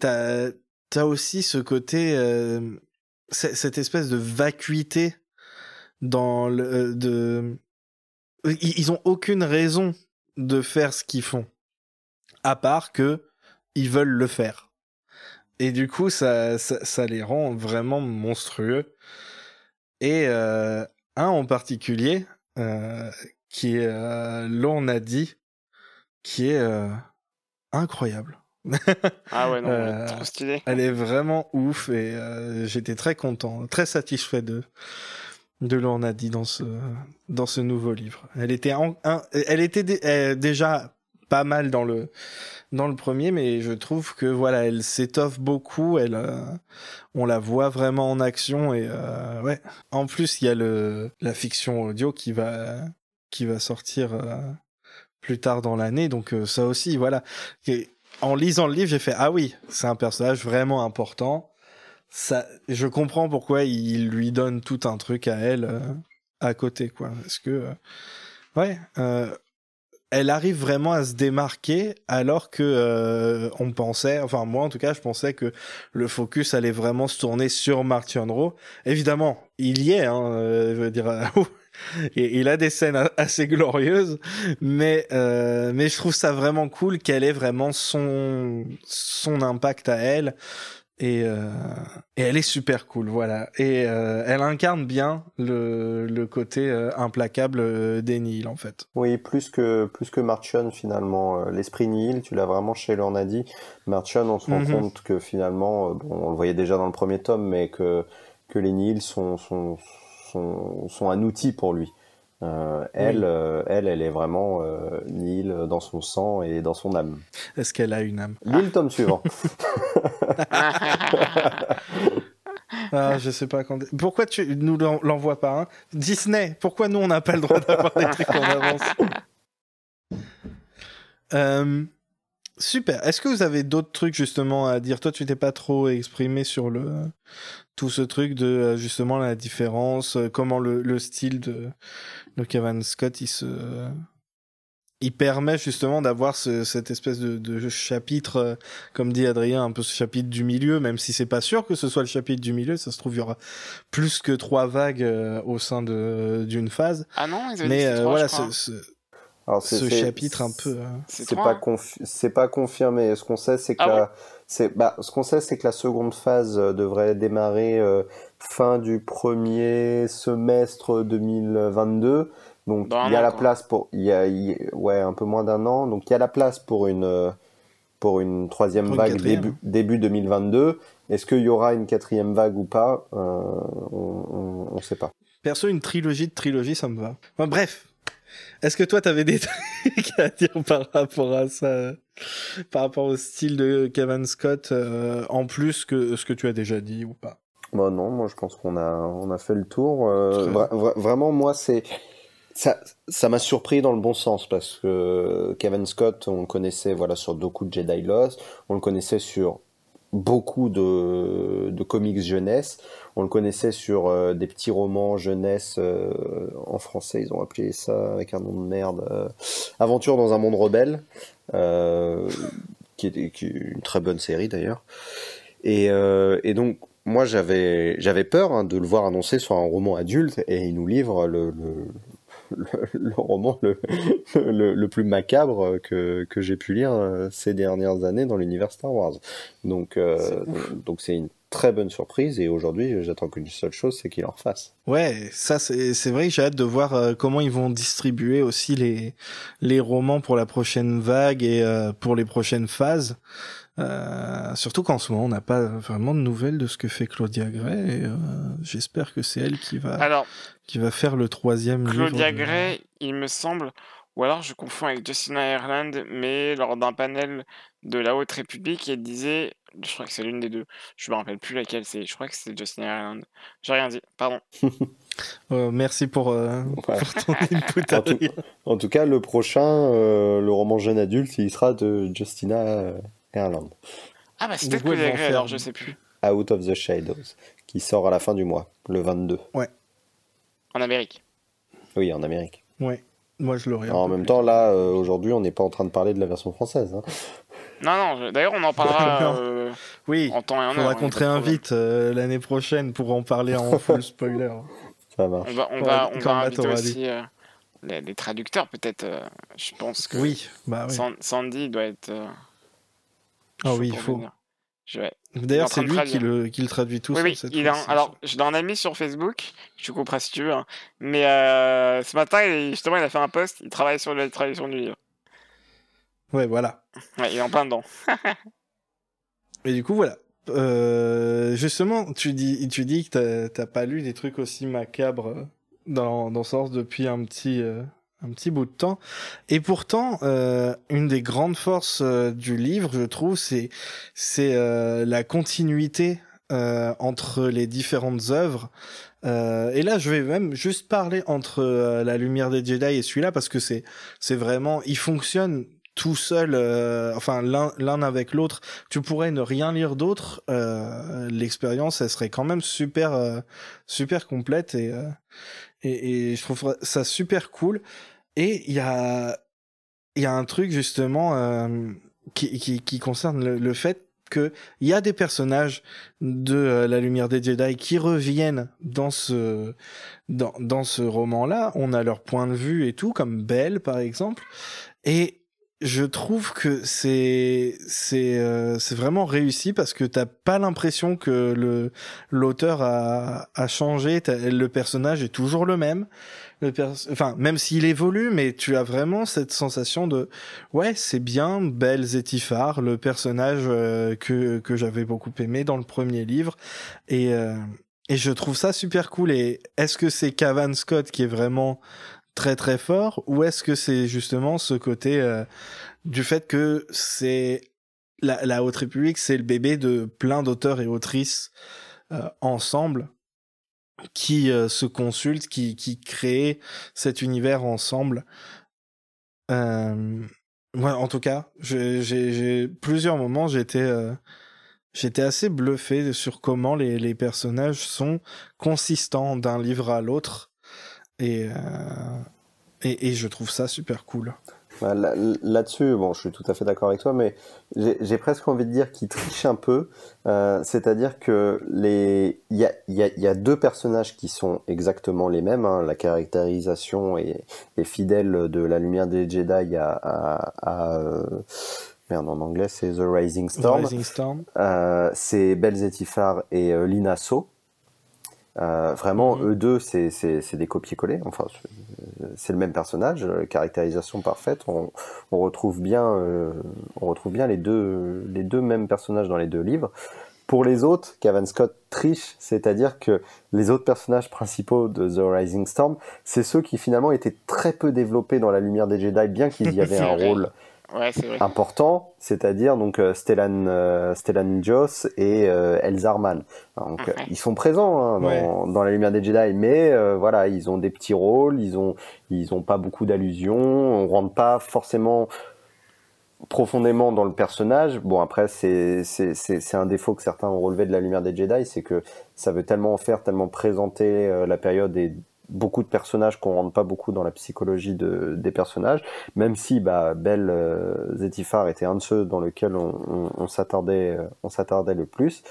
T'as t'as aussi ce côté euh, cette espèce de vacuité dans le euh, de ils ils ont aucune raison de faire ce qu'ils font à part que ils veulent le faire et du coup ça ça, ça les rend vraiment monstrueux et euh, un en particulier euh, qui est euh, Lorne a dit qui est euh, incroyable Ah ouais, non, Euh, trop stylé. elle est vraiment ouf et euh, j'étais très content, très satisfait de de Lornadi dans ce dans ce nouveau livre. Elle était en- un- elle était dé- déjà pas mal dans le dans le premier, mais je trouve que voilà, elle s'étoffe beaucoup. Elle, euh, on la voit vraiment en action et euh, ouais. En plus, il y a le la fiction audio qui va qui va sortir euh, plus tard dans l'année, donc ça aussi, voilà. Et en lisant le livre, j'ai fait ah oui, c'est un personnage vraiment important. Ça, je comprends pourquoi il lui donne tout un truc à elle à côté, quoi. Parce que ouais, elle arrive vraiment à se démarquer alors que euh, on pensait, enfin moi en tout cas, je pensais que le focus allait vraiment se tourner sur Mark Chandro. Évidemment, il y est, hein, euh, je veux dire. euh, il a des scènes assez glorieuses, mais euh, mais je trouve ça vraiment cool qu'elle ait vraiment son son impact à elle et euh, et elle est super cool, voilà. Et euh, elle incarne bien le le côté euh, implacable euh, d'Enil en fait. Oui, plus que, plus que finalement. L'esprit nihil, tu l'as vraiment chez Lornadi. Marchon, on se rend Mhm. compte que finalement, bon, on le voyait déjà dans le premier tome, mais que, que les nihils sont, sont, sont, sont un outil pour lui. Euh, elle, Oui. euh, elle, elle est vraiment euh, nihil dans son sang et dans son âme. Est-ce qu'elle a une âme? Lis le tome suivant. Ah, je sais pas quand. Pourquoi tu nous l'en- l'envoies pas hein? Disney, pourquoi nous on n'a pas le droit d'avoir des trucs en avance? Euh, Super. Est-ce que vous avez d'autres trucs justement à dire? Toi, tu t'es pas trop exprimé sur le tout ce truc de euh, justement la différence, euh, comment le, le style de, de Kevin Scott il se il permet justement d'avoir ce- cette espèce de, de chapitre, euh, comme dit Adrien, un peu ce chapitre du milieu, même si c'est pas sûr que ce soit le chapitre du milieu, ça se trouve il y aura plus que trois vagues euh, au sein d'une phase. ah non, ils avaient dit Mais euh, trois, voilà, ce, Alors, ce chapitre un peu. euh, C'est pas hein. confi- c'est pas confirmé. Ce qu'on sait, c'est que Ah la, bah, ce qu'on sait, c'est que la seconde phase euh, devrait démarrer euh, fin du premier semestre 2022. Donc il y a an, la quoi. place pour, il y a, il- ouais, un peu moins d'un an. Donc il y a la place pour une pour une troisième Pour une vague quatrième. début, début 2022. Est-ce qu'il y aura une quatrième vague ou pas? Euh, On ne sait pas. Perso, une trilogie de trilogie, ça me va. Enfin, bref. Est-ce que toi, t'avais des trucs à dire par rapport à ça, par rapport au style de Kevin Scott, euh, en plus que ce que tu as déjà dit ou pas? Bon, non, moi je pense qu'on a, on a fait le tour. Euh, Très vra- vra- vraiment, moi, c'est. Ça, ça m'a surpris dans le bon sens parce que Kevin Scott, on le connaissait voilà, sur de Jedi Lost, on le connaissait sur beaucoup de, de comics jeunesse, on le connaissait sur euh, des petits romans jeunesse euh, en français, ils ont appelé ça avec un nom de merde, euh, Aventure dans un monde rebelle, qui est, une très bonne série d'ailleurs. Et, donc, moi, j'avais j'avais peur hein, de le voir annoncé sur un roman adulte, et il nous livre le, le, le roman le, le, le plus macabre que, que j'ai pu lire euh, ces dernières années dans l'univers Star Wars. Donc, euh, donc c'est une très bonne surprise, et aujourd'hui, j'attends qu'une seule chose, c'est qu'il en refasse. Ouais, ça c'est c'est vrai j'ai hâte de voir euh, comment ils vont distribuer aussi les les romans pour la prochaine vague et euh, pour les prochaines phases. Euh, surtout qu'en ce moment on n'a pas vraiment de nouvelles de ce que fait Claudia Gray. Et, euh, J'espère que c'est elle qui va Alors, qui va faire le troisième Claudia livre. de- Gray, il me semble, ou alors je confonds avec Justina Ireland, mais lors d'un panel de la Haute République, elle disait, je crois que c'est l'une des deux, je me rappelle plus laquelle c'est, je crois que c'était Justina Ireland. J'ai rien dit, pardon. Euh, merci pour, euh, ton input. En tout-. En tout cas, le prochain, euh, le roman jeune adulte, il sera de Justina Erland. Ah bah c'est peut-être faire- alors je sais plus. Out of the Shadows, qui sort à la fin du mois, le 22. En Amérique. Oui, en Amérique. Ouais, moi je l'aurais. un Alors, en même plus. temps, là, euh, aujourd'hui, on n'est pas en train de parler de la version française. hein. Non, non, je- d'ailleurs on en parlera euh, Oui, en temps et en heure. faudra hein, qu'on te réinvite euh, l'année prochaine pour en parler en full spoiler. Ça marche. On va, on Ouais, va, on va inviter aussi euh, les, les traducteurs peut-être. euh, je pense que Oui, bah oui. San- Sandy doit être. Ah oui, il faut. venir. D'ailleurs, c'est lui qui le, qui le traduit tout Oui, seul. oui, il alors je l'ai en ami sur Facebook, je te couperai si tu veux, hein. mais euh, ce matin, justement, il a fait un post, il travaille sur la traduction du livre. Ouais, voilà. Ouais, il est en plein dedans. Et du coup, voilà. Euh, justement, tu dis, tu dis que t'as- pas lu des trucs aussi macabres euh, dans, dans ce sens depuis un petit, euh, un petit bout de temps. Et pourtant, euh, une des grandes forces euh, du livre, je trouve, c'est, c'est euh, la continuité euh, entre les différentes œuvres. Euh, et là, je vais même juste parler entre La Lumière des Jedi et celui-là parce que c'est, c'est vraiment, il fonctionne tout seul, euh, enfin l'un avec l'autre. Tu pourrais ne rien lire d'autre, euh, l'expérience, elle serait quand même super, euh, super complète et, et et je trouve ça super cool. Et il y a y a un truc justement euh, qui, qui qui concerne le, le fait que il y a des personnages de euh, la lumière des Jedi qui reviennent dans ce dans dans ce roman là on a leur point de vue et tout comme Belle par exemple. Et je trouve que c'est c'est euh, c'est vraiment réussi parce que t'as pas l'impression que le l'auteur a a changé. Le personnage est toujours le même le enfin même s'il évolue mais tu as vraiment cette sensation de ouais c'est bien Belle Zétifar le personnage euh, que que j'avais beaucoup aimé dans le premier livre. Et euh, et je trouve ça super cool. Et est-ce que c'est Cavan Scott qui est vraiment très très fort ou est-ce que c'est justement ce côté euh, du fait que c'est la, la Haute République c'est le bébé de plein d'auteurs et autrices euh, ensemble? Qui euh, se consultent qui qui créent cet univers ensemble euh, ouais en tout cas j'ai plusieurs moments j'étais euh, J'étais assez bluffé sur comment les, les personnages sont consistants d'un livre à l'autre. Et, euh, et, et je trouve ça super cool. Là- Là-dessus, bon, je suis tout à fait d'accord avec toi, mais j'ai presque envie de dire qu'il triche un peu. Euh, C'est-à-dire que les, il y a, il y, a, y a deux personnages qui sont exactement les mêmes. hein. La caractérisation est, est fidèle de la lumière des Jedi à, à, à, euh, merde en anglais, c'est The Rising Storm. Rising Storm. Euh, c'est Belzetifar et euh, Lina So. Euh, vraiment, Mhm. eux deux, c'est c'est- c'est des copier-coller. Enfin, c'est- le même personnage, caractérisation parfaite. On, on retrouve bien, euh, on retrouve bien les deux, les deux mêmes personnages dans les deux livres. Pour les autres, Cavan Scott triche, c'est-à-dire que les autres personnages principaux de The Rising Storm, c'est ceux qui finalement étaient très peu développés dans la lumière des Jedi, bien qu'ils y avaient un vrai. rôle Ouais, c'est vrai. important, c'est-à-dire donc euh, Stellan, euh, Stellan Joss et euh, Elzarman. Donc Ouais. ils sont présents hein, dans, Ouais. dans la lumière des Jedi, mais euh, voilà, ils ont des petits rôles, ils ont ils ont pas beaucoup d'allusions, on rentre pas forcément profondément dans le personnage. Bon après c'est c'est c'est c'est un défaut que certains ont relevé de la lumière des Jedi, c'est que ça veut tellement en faire, tellement présenter euh, la période et beaucoup de personnages qu'on rentre pas beaucoup dans la psychologie de, des personnages même si bah, Belle euh, Zetifar était un de ceux dans lequel on, on, on s'attardait euh, on s'attardait le plus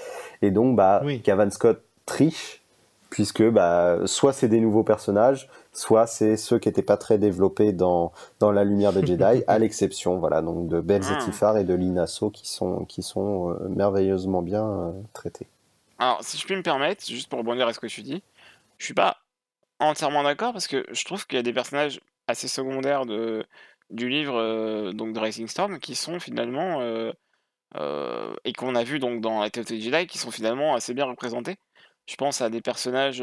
et donc bah Oui. Cavan Scott triche puisque bah soit c'est des nouveaux personnages soit c'est ceux qui étaient pas très développés dans dans la lumière des Jedi à l'exception voilà donc de Belle Ah. Zetifar et de Linasso qui sont qui sont euh, merveilleusement bien euh, traités Alors, si je puis me permettre, juste pour rebondir à ce que tu dis, je suis pas entièrement d'accord parce que je trouve qu'il y a des personnages assez secondaires de, du livre euh, donc de Racing Storm qui sont finalement euh, euh, et qu'on a vu donc dans of the Jedi qui sont finalement assez bien représentés. Je pense à des personnages,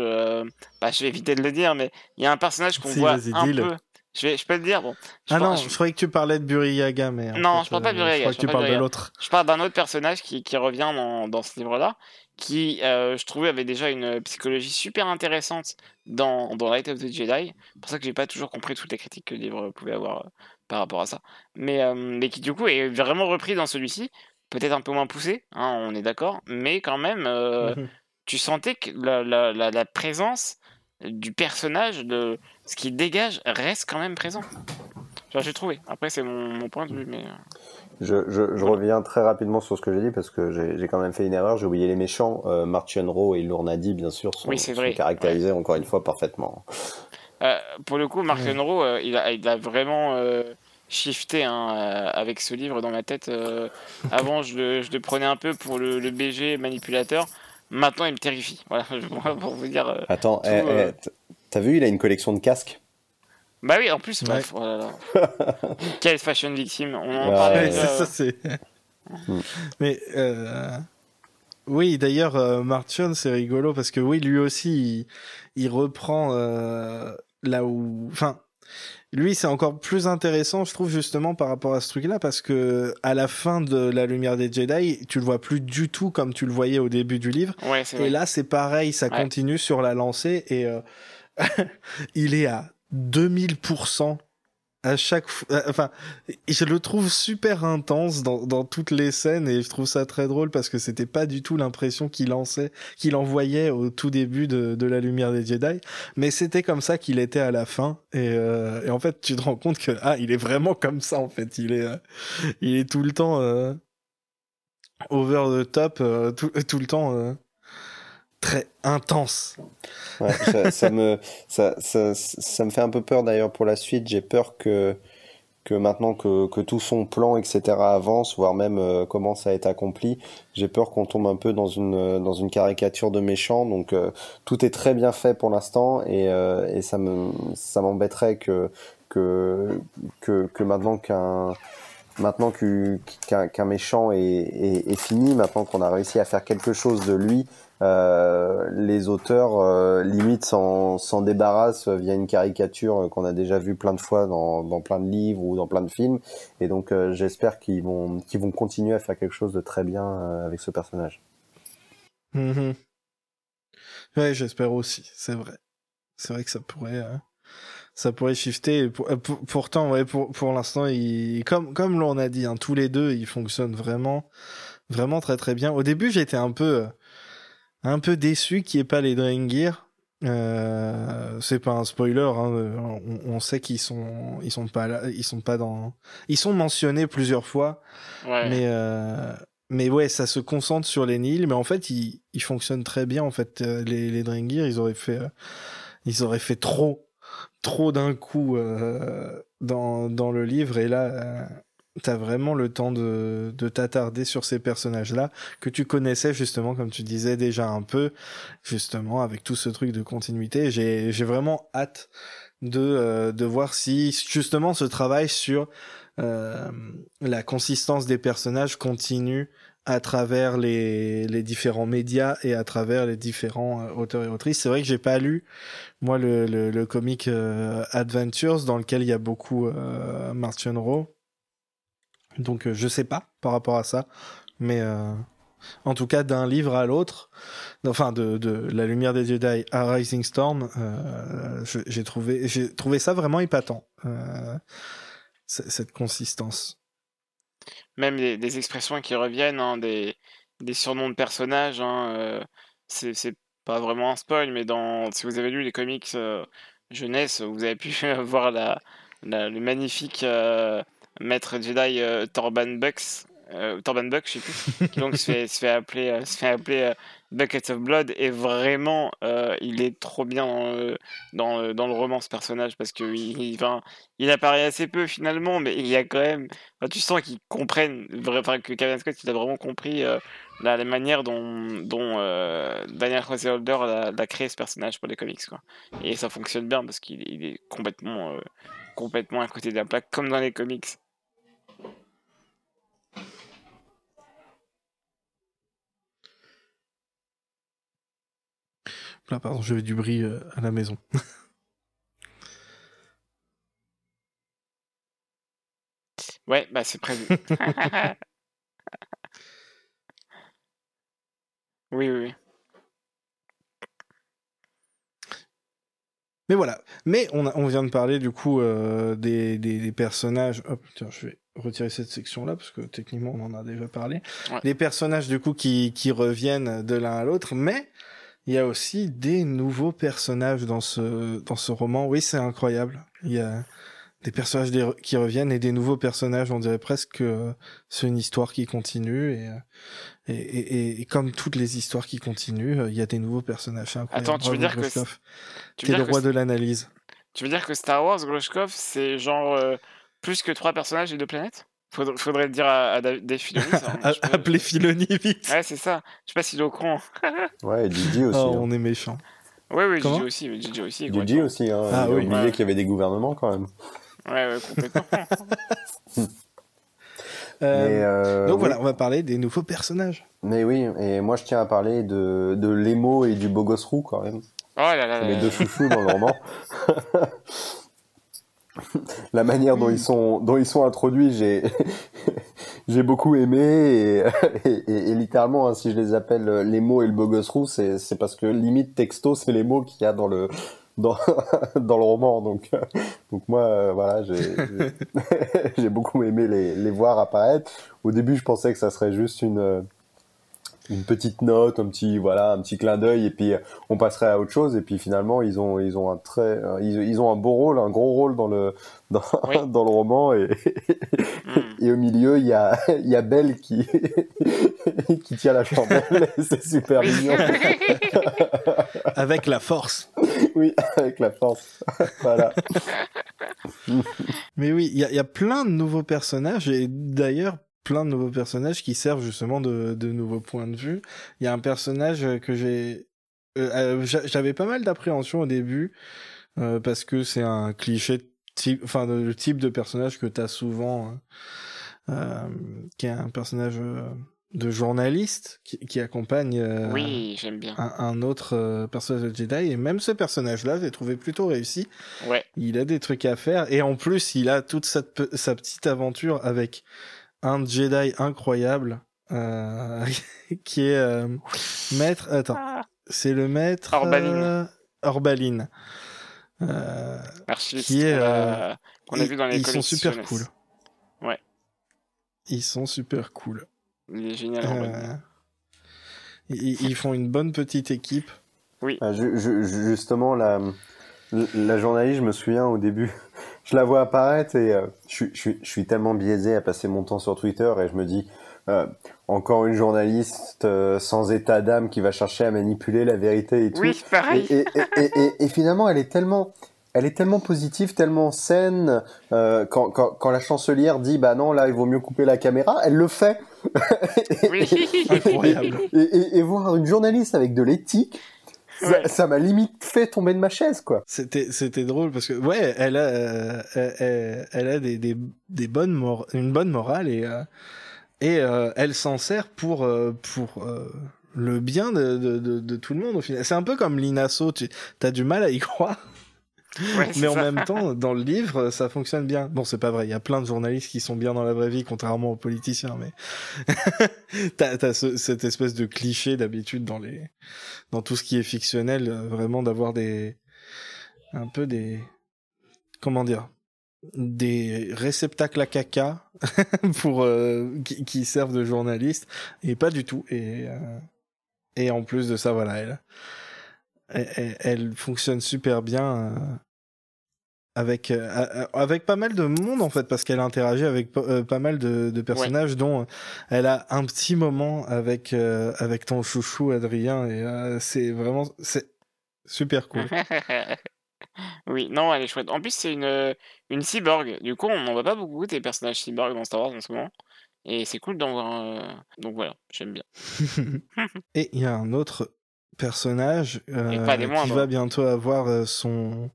bah, je vais éviter de le dire, mais il y a un personnage qu'on Si, voit un dis-le. peu. Je vais, je peux le dire, bon. Je Ah pense- non, je- je croyais que tu parlais de Buriyaga, mais. Non, fait, je parle pas de Buriyaga, Je crois que tu parles de l'autre. Je parle d'un autre personnage qui, qui revient dans, dans ce livre-là, qui, euh, je trouvais, avait déjà une psychologie super intéressante dans, dans Light of the Jedi. C'est pour ça que j'ai pas toujours compris toutes les critiques que le livre pouvait avoir euh, par rapport à ça. Mais, euh, mais qui, du coup, est vraiment repris dans celui-ci. Peut-être un peu moins poussé, hein, on est d'accord, mais quand même, euh, Mhm. tu sentais que la, la, la, la présence du personnage, de ce qu'il dégage, reste quand même présent. J'ai trouvé. Après, c'est mon, mon point de vue, mais. Je, je, je reviens très rapidement sur ce que j'ai dit parce que j'ai quand même fait une erreur. J'ai oublié les méchants. Euh, Mark Chenro et Lournadi, bien sûr, sont, Oui, c'est sont vrai. caractérisés encore une fois parfaitement. Euh, pour le coup, Ouais. Lenro, euh, il, a, il a vraiment euh, shifté hein, avec ce livre dans ma tête. euh, avant, je le, je le prenais un peu pour le, le BG manipulateur. Maintenant, il me terrifie. Voilà, pour, vous dire. euh, Attends, eh, eh, euh, t'as vu, il a une collection de casques? Bah oui, en plus, Ouais. bref, oh là là. Quelle fashion victime. On en Ouais, parlait Ouais, ouais. déjà. c'est ça, c'est. Mais euh, oui, d'ailleurs, euh, Martian, c'est rigolo parce que oui, lui aussi, il, il reprend euh, là où, enfin, lui, c'est encore plus intéressant, je trouve justement par rapport à ce truc-là, parce que à la fin de la Lumière des Jedi, tu le vois plus du tout comme tu le voyais au début du livre. Ouais, Et vrai. là, c'est pareil, ça Ouais. continue sur la lancée et euh, il est à 2000% à chaque fois. euh, Enfin, je le trouve super intense dans, dans toutes les scènes et je trouve ça très drôle parce que c'était pas du tout l'impression qu'il lançait, qu'il envoyait au tout début de, de la lumière des Jedi, mais c'était comme ça qu'il était à la fin et, euh, et en fait, tu te rends compte que ah, il est vraiment comme ça en fait. Il est, euh, il est tout le temps euh, over the top, euh, tout, tout le temps. Très intense. Ça, me, fait un peu peur d'ailleurs pour la suite. J'ai peur que, maintenant que, tout son plan, etc., avance, voire même euh, commence à être accompli, j'ai peur qu'on tombe un peu dans une, caricature de méchant. Donc euh, tout est très bien fait pour l'instant et, euh, ça me, ça m'embêterait que, maintenant qu'un méchant est, fini, maintenant qu'on a réussi à faire quelque chose de lui, les auteurs euh, limite s'en s'en débarrassent via une caricature qu'on a déjà vue plein de fois dans, plein de livres ou dans plein de films. Et donc euh, j'espère qu'ils vont continuer à faire quelque chose de très bien euh, avec ce personnage. Mhm. Ouais, j'espère aussi, c'est vrai. C'est vrai que ça pourrait, euh, ça pourrait shifter. Euh, pourtant, pour, l'instant, comme, l'on a dit, hein, tous les deux, ils fonctionnent vraiment, vraiment très très bien. Au début, j'étais un peu, euh, un peu déçu qu'il n'y ait pas les Drengir. Euh, c'est pas un spoiler, hein, on, on sait qu'ils sont, ils sont pas là, ils sont pas dans, ils sont mentionnés plusieurs fois. Ouais. Mais, euh, mais ouais, ça se concentre sur les Nils, mais en fait, ils, ils fonctionnent très bien. En fait, Euh, les, les Drengir, ils auraient fait, euh, ils auraient fait trop, trop d'un coup euh, dans, dans le livre. Et là, t'as vraiment le temps de, de t'attarder sur ces personnages-là que tu connaissais justement, comme tu disais déjà un peu, justement avec tout ce truc de continuité. J'ai j'ai vraiment hâte de euh, de voir si justement ce travail sur euh, la consistance des personnages continue à travers les, les différents médias et à travers les différents euh, auteurs et autrices. C'est vrai que j'ai pas lu moi le, le, le comic euh, Adventures dans lequel il y a beaucoup euh, Martian Rowe. Donc euh, je sais pas par rapport à ça, mais euh, en tout cas d'un livre à l'autre, enfin de, de La Lumière des Jedi à Rising Storm, euh, j'ai trouvé j'ai trouvé ça vraiment épatant cette consistance. Même des, expressions qui reviennent, hein, des, des surnoms de personnages. Hein, euh, c'est pas vraiment un spoil, mais dans, si vous avez lu les comics jeunesse, vous avez pu voir la, la- le magnifique maître Jedi euh, Torban Bucks. euh, Torban Buck, je sais plus, qui donc se fait, se fait appeler, se fait appeler euh, Bucket of Blood, et vraiment, euh, il est trop bien dans le, dans, dans le roman, ce personnage, parce que il, il, enfin, il apparaît assez peu finalement, mais il y a quand même Enfin, tu sens qu'ils comprennent, enfin, que Kevin Scott il a vraiment compris euh, la, la manière dont, dont euh, Daniel Holder l'a l'a créé ce personnage pour les comics. Quoi. Et ça fonctionne bien parce qu'il il est complètement, complètement à côté de la plaque, comme dans les comics. Là, pardon, j'avais du bruit euh, à la maison. Ouais, bah c'est prévu. oui, oui, oui. Mais voilà. Mais on, a- on vient de parler du coup euh, des, des, des personnages. Hop, tiens, je vais retirer cette section-là parce que techniquement on en a déjà parlé. Ouais. Les personnages du coup qui, qui reviennent de l'un à l'autre, mais il y a aussi des nouveaux personnages dans ce dans ce roman. Oui, c'est incroyable. Il y a des personnages qui reviennent et des nouveaux personnages. On dirait presque que c'est une histoire qui continue et, et, et, comme toutes les histoires qui continuent, euh, il y a des nouveaux personnages. C'est incroyable. Attends, tu veux dire que. Tu veux, le roi de l'analyse. tu veux dire que Star Wars, Groshkov, c'est genre euh, plus que trois personnages et deux planètes? Faudrait, faudrait le dire à, à Da- Dave Filoni, vite. Ouais, c'est ça. Je sais pas s'il est au courant. Ouais, et Gigi aussi. Oh, hein. on est méchant. Oui, oui, Comment Gigi aussi. mais Gigi aussi. Gigi complètement. aussi, hein. Ah il oui. oublié Ouais. qu'il y avait des gouvernements quand même. Ouais, ouais, complètement. Euh, euh, donc oui. voilà, on va parler des nouveaux personnages. Mais oui, et moi je tiens à parler de, de l'émo et du beau gosse roux quand même. Oh là là C'est là mes deux chouchous dans le roman. La manière dont ils sont, dont ils sont introduits, j'ai, j'ai beaucoup aimé et, et, et- et littéralement, hein, si je les appelle euh, les mots et le beau gosse roux, c'est, c'est parce que limite texto, c'est les mots qu'il y a dans le, dans, dans le roman. Donc, euh, donc moi, euh, voilà, j'ai, j'ai- beaucoup aimé les, les voir apparaître. Au début, je pensais que ça serait juste une, une petite note, un petit voilà, un petit clin d'œil et puis euh, on passerait à autre chose et puis finalement ils ont ils ont un très euh, ils, ils ont un beau rôle, un gros rôle dans le dans, Oui. dans le roman et, Hmm. et au milieu il y a il y a Belle qui qui tient la chandelle c'est super Oui. mignon. Avec la force. Oui, avec la force. voilà. Mais oui, il y y a plein de nouveaux personnages et d'ailleurs plein de nouveaux personnages qui servent justement de, de nouveaux points de vue. Il y a un personnage que j'ai... euh, euh, j'a- J'avais pas mal d'appréhension au début euh, parce que c'est un cliché type, enfin de- le type de personnage que t'as souvent, euh, qui est un personnage de journaliste qui, qui accompagne euh, Oui, j'aime bien. un, un autre euh, personnage de Jedi et même ce personnage-là, j'ai trouvé plutôt réussi. Ouais. Il a des trucs à faire et en plus, il a toute sa petite aventure avec un Jedi incroyable euh, qui est euh, maître. Attends, Ah, c'est le maître Orbaline. euh, Orbaline. Euh, Archiviste qui est, qu'on a, vu dans les ils sont super cool. Ouais. Ils sont super cool. Il est génial. Euh, ils, ils font une bonne petite équipe. Ah, ju- ju- justement, la, la journaliste, je me souviens au début, je la vois apparaître et euh, je, suis- je, je suis tellement biaisé à passer mon temps sur Twitter et je me dis, euh, encore une journaliste euh, sans état d'âme qui va chercher à manipuler la vérité et tout. Oui, pareil. Et, et, et, et- finalement, elle est tellement, elle est tellement positive, tellement saine. Euh, quand, quand, quand la chancelière dit bah non là il vaut mieux couper la caméra, elle le fait. Oui. Incroyable. Et, et, et voir une journaliste avec de l'éthique, Ouais. ça m'a limite fait tomber de ma chaise quoi. C'était c'était drôle parce que ouais, elle a euh, elle, a des des des bonnes mor- une bonne morale et euh, et euh, elle s'en sert pour euh, pour euh, le bien de, de, de, de tout le monde au final. C'est un peu comme l'inasso, tu as du mal à y croire, Ouais, mais en ça. même temps dans le livre ça fonctionne bien. Bon, c'est pas vrai, il y a plein de journalistes qui sont bien dans la vraie vie contrairement aux politiciens mais t'as t'as ce- cette espèce de cliché d'habitude dans les dans tout ce qui est fictionnel euh, vraiment d'avoir des un peu des comment dire des réceptacles à caca pour euh, qui, qui servent de journalistes et pas du tout et euh, et en plus de ça voilà elle elle, elle- elle fonctionne super bien euh, avec euh, avec pas mal de monde en fait parce qu'elle interagit avec euh, pas mal de, de personnages dont euh, elle a un petit moment avec euh, avec ton chouchou Adrien et c'est vraiment c'est super cool oui, non, elle est chouette. En plus, c'est une, une cyborg. Du coup, on n'en voit pas beaucoup des personnages cyborgs dans Star Wars en ce moment. Et c'est cool d'en voir. Donc voilà, j'aime bien. Et il y a un autre personnage euh, qui va bientôt avoir euh, son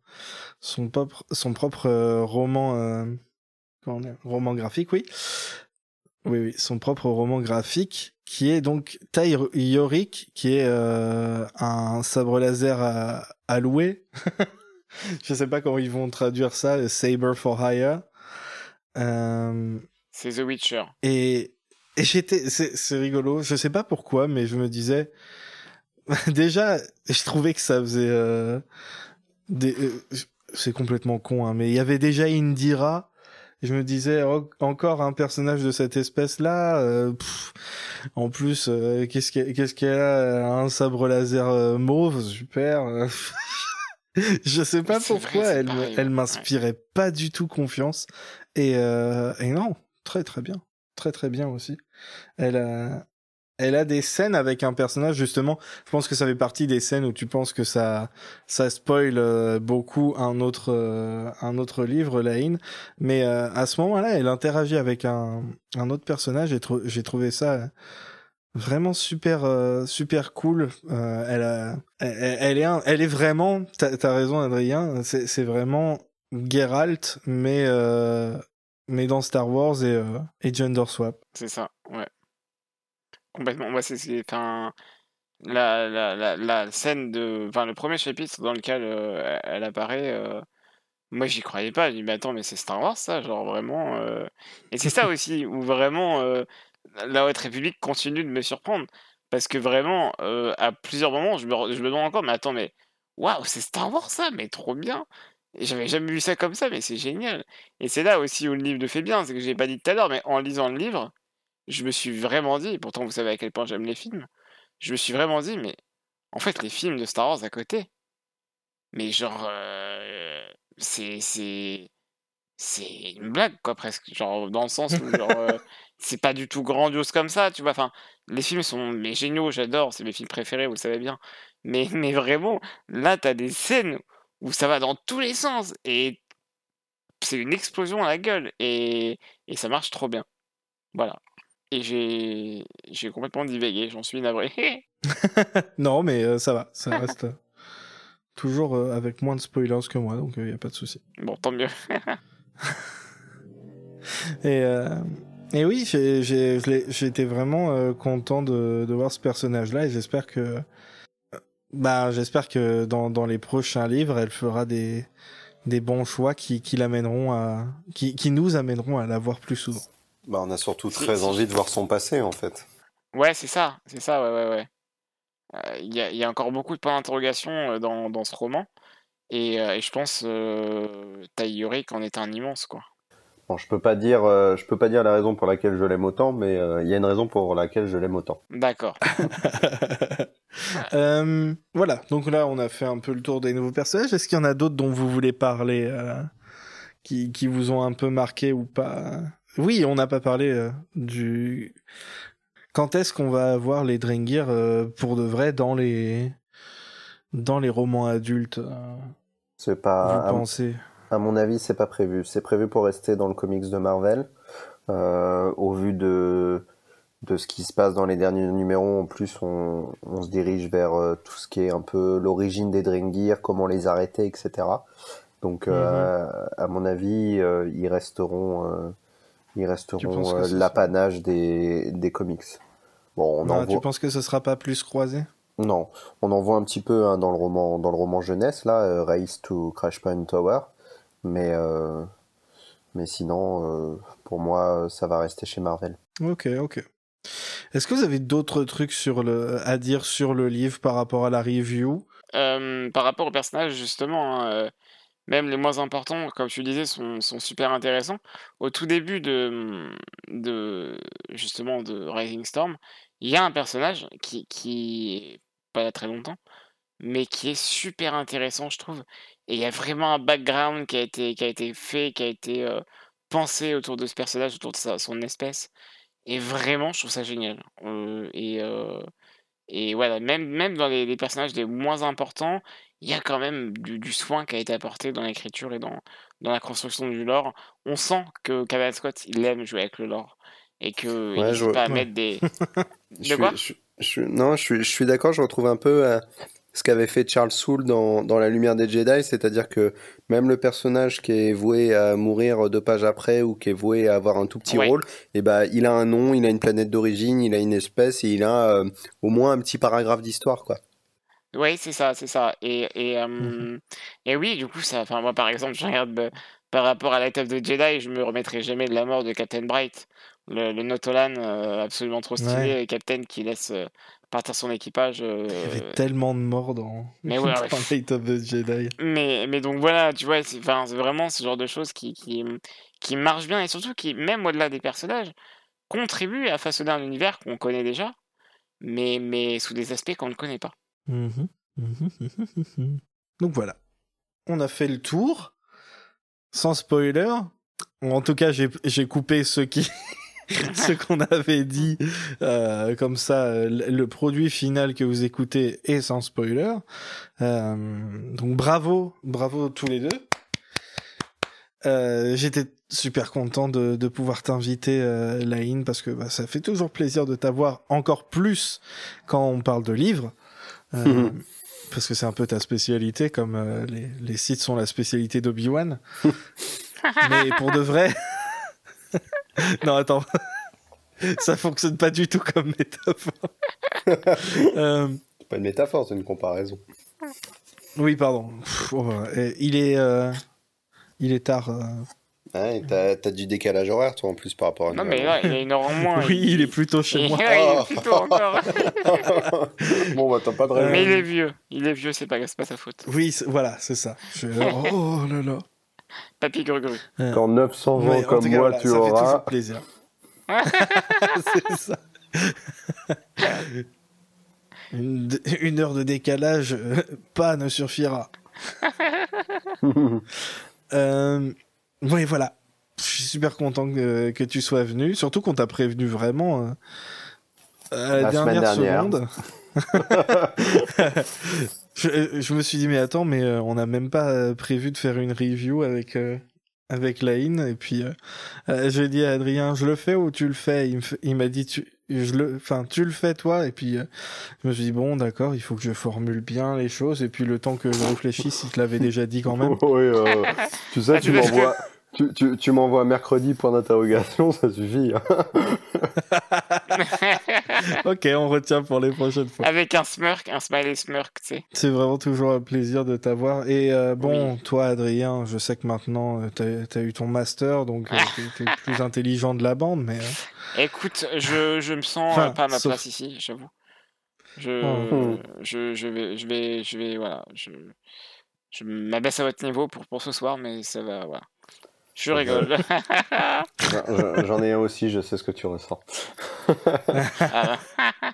son propre son propre euh, roman euh, roman graphique, oui. Oui, oui, son propre roman graphique qui est donc Tai Yorick, qui est euh, un sabre laser à, à louer. Je sais pas comment ils vont traduire ça, euh, Saber for Hire. Euh, C'est The Witcher. et, et j'étais, c'est, c'est rigolo. Je sais pas pourquoi, mais je me disais, déjà, je trouvais que ça faisait, euh, des, euh, c'est complètement con, hein, mais il y avait déjà Indira. Je me disais, oh, encore un personnage de cette espèce-là. euh, en plus, euh, qu'est-ce qu'elle, qu'est-ce qu'elle a Un sabre laser euh, mauve, super. euh. je sais pas C'est pourquoi elle, pareil, me- elle ouais. m'inspirait pas du tout confiance. Et, euh, et non, très très bien. Très très bien aussi. Elle a, elle a des scènes avec un personnage, justement. Je pense que ça fait partie des scènes où tu penses que ça, ça spoil euh, beaucoup un autre, euh, un autre livre, Laine. Mais euh, à ce moment-là, elle interagit avec un, un autre personnage j'ai trouvé ça vraiment super, super cool. Elle, est, elle est vraiment, t'as as raison, Adrien, c'est c'est vraiment Geralt, mais, mais dans Star Wars et, et Gender Swap. C'est ça, ouais. Complètement. Moi, c'est, c'est, la, la, la, scène de, enfin, le premier chapitre dans lequel elle apparaît, euh, moi, j'y croyais pas. Je dis, mais attends, mais c'est Star Wars, ça, genre vraiment. Et c'est ça aussi où vraiment la Haute République continue de me surprendre, parce que vraiment, à plusieurs moments, je me, je me demande encore, mais attends, mais waouh, c'est Star Wars, ça, mais trop bien. Et j'avais jamais vu ça comme ça, mais c'est génial. Et c'est là aussi où le livre le fait bien, c'est que j'ai pas dit tout à l'heure, mais en lisant le livre je me suis vraiment dit, pourtant vous savez à quel point j'aime les films, je me suis vraiment dit, mais en fait, les films de Star Wars à côté, mais genre, euh, c'est, c'est, c'est une blague, quoi, presque. Genre, dans le sens où, genre, euh, c'est pas du tout grandiose comme ça, tu vois. Enfin, les films sont mais géniaux, j'adore, c'est mes films préférés, vous le savez bien. Mais, mais vraiment, là, t'as des scènes où ça va dans tous les sens et c'est une explosion à la gueule et, et ça marche trop bien. Voilà. Et j'ai j'ai complètement divagué, j'en suis navré. non, mais euh, ça va, ça reste euh, toujours euh, avec moins de spoilers que moi, donc il y a pas de souci. bon, tant mieux. Et, et oui, été vraiment content de, de voir ce personnage-là et j'espère que, bah, j'espère que dans, dans les prochains livres, elle fera des, des bons choix qui, qui l'amèneront à, qui, qui nous amèneront à la voir plus souvent. Bah, on a surtout très envie de voir son passé en fait. Ouais, c'est ça, c'est ça, ouais, ouais, ouais. Euh, Il y a, il y a encore beaucoup de points d'interrogation euh, dans, dans ce roman. Et, euh, et je pense euh, Tai Yorick en est un immense, quoi. Bon, je peux pas dire, euh, je peux pas dire la raison pour laquelle je l'aime autant, mais euh, il y a une raison pour laquelle je l'aime autant. D'accord. Euh, voilà, donc là on a fait un peu le tour des nouveaux personnages. Est-ce qu'il y en a d'autres dont vous voulez parler, euh, qui, qui vous ont un peu marqué ou pas Oui, on n'a pas parlé euh, du. Quand est-ce qu'on va avoir les Drengir euh, pour de vrai dans les dans les romans adultes euh C'est pas. Vous à, pensez? à mon avis, c'est pas prévu. C'est prévu pour rester dans le comics de Marvel. Euh, au vu de de ce qui se passe dans les derniers numéros, en plus, on, on se dirige vers euh, tout ce qui est un peu l'origine des Dream Gear, comment les arrêter, etc. Donc, euh, à mon avis, euh, ils resteront, ils resteront euh, l'apanage des, des comics. Bon, on Non, en Tu voit, penses que ce sera pas plus croisé? Non, on en voit un petit peu hein, dans le roman, dans le roman jeunesse là, euh, Race to Crash Point Tower, mais euh, mais sinon, euh, pour moi, ça va rester chez Marvel. Ok, ok. Est-ce que vous avez d'autres trucs sur le, à dire sur le livre par rapport à la review? Euh, par rapport aux personnages, justement, hein, euh, même les moins importants, comme tu disais, sont, super intéressants. Au tout début de, de justement de Rising Storm, il y a un personnage qui, qui pas là très longtemps, mais qui est super intéressant, je trouve. Et il y a vraiment un background qui a été, qui a été fait, qui a été euh, pensé autour de ce personnage, autour de son espèce. Et vraiment, je trouve ça génial. Euh, et, euh, et voilà, même, même dans les personnages les moins importants, il y a quand même du, du soin qui a été apporté dans l'écriture et dans, dans la construction du lore. On sent que Kevin Scott, il aime jouer avec le lore. Et qu'il Ouais, je- pas à mettre des... Je De quoi? suis, je, je- non, je suis, je suis d'accord, je retrouve un peu euh, ce qu'avait fait Charles Soule dans, dans La Lumière des Jedi, c'est-à-dire que même le personnage qui est voué à mourir deux pages après ou qui est voué à avoir un tout petit Ouais. rôle, et ben il a un nom, il a une planète d'origine, il a une espèce et il a euh, au moins un petit paragraphe d'histoire, quoi. Oui, c'est ça, c'est ça. Et, et, euh, Mhm. et oui, du coup, ça, moi, par exemple, je regarde euh, par rapport à la tête de Jedi, je me remettrai jamais de la mort de Captain Bright, le, le Notolan euh, absolument trop stylé, Ouais. et Captain qui laisse euh, partir son équipage. euh, Il y avait tellement de morts dans, mais ouais, dans ouais. Light of the Jedi. Mais, mais donc voilà, tu vois, c'est vraiment ce genre de choses qui, qui, qui marchent bien et surtout qui, même au-delà des personnages, contribuent à façonner un univers qu'on connaît déjà, mais, mais sous des aspects qu'on ne connaît pas. Mhm, mhm. Donc voilà, on a fait le tour, sans spoiler. En tout cas, j'ai coupé ce qu'on avait dit, euh, comme ça, le produit final que vous écoutez est sans spoiler. Euh, donc bravo, bravo tous les deux. Euh, J'étais super content de, pouvoir t'inviter, Laïne, parce que bah, ça fait toujours plaisir de t'avoir encore plus quand on parle de livres. Euh, parce que c'est un peu ta spécialité, comme euh, les, les sites sont la spécialité d'Obi-Wan. Mais pour de vrai... non, attends. Ça fonctionne pas du tout comme métaphore. Euh, C'est pas une métaphore, c'est une comparaison. oui, pardon. Pff, oh, il est... euh, il est tard. Euh. Ouais, t'as, t'as du décalage horaire, toi, en plus, par rapport à Non, nous. mais là, il a une heure en moins. Oui, il est plutôt chez il- moi. ouais, il Oh. est plutôt encore. bon, bah, t'as pas de Euh, raison. Mais il est vieux. Il est vieux, c'est pas, c'est pas sa faute. Oui, c'est- voilà, c'est ça. Je- Oh là là. Papy Gru-Gru. Dans 900 ans Ouais, en comme cas, moi, voilà, tu ça fait auras. toujours plaisir. c'est ça. Une, une heure de décalage, euh, pas ne suffira. Euh, oui, voilà. Je suis super content que, que tu sois venu, surtout qu'on t'a prévenu vraiment euh, à la, La semaine dernière, dernière. seconde. je, je me suis dit, mais attends, mais euh, on n'a même pas euh, prévu de faire une review avec, euh, avec Laïn. Et puis, euh, euh, j'ai dit à Adrien, je le fais ou tu le fais? Il m'a dit, tu, je le, enfin, tu le fais toi. Et puis, euh, je me suis dit, bon, d'accord, il faut que je formule bien les choses. Et puis, le temps que je réfléchisse, il te l'avait déjà dit quand même. Oui, euh, tu sais, Ah, tu m'envoies. Tu, tu, tu m'envoies mercredi point d'interrogation, ça suffit. hein. ok, on retient pour les prochaines fois. Avec un smirk, un smiley smirk, tu sais. C'est vraiment toujours un plaisir de t'avoir. Et euh, bon, toi, Adrien, je sais que maintenant, euh, t'as as eu ton master, donc euh, t'es le plus intelligent de la bande, mais... euh, Écoute, je, je me sens Enfin, pas à ma sauf- place ici, j'avoue. Je, Oh. je, je vais, je vais, je vais, voilà, je, je m'abaisse à votre niveau pour, pour ce soir, mais ça va, voilà. Je rigole. J'en- ai un aussi, je sais ce que tu ressens. Ah,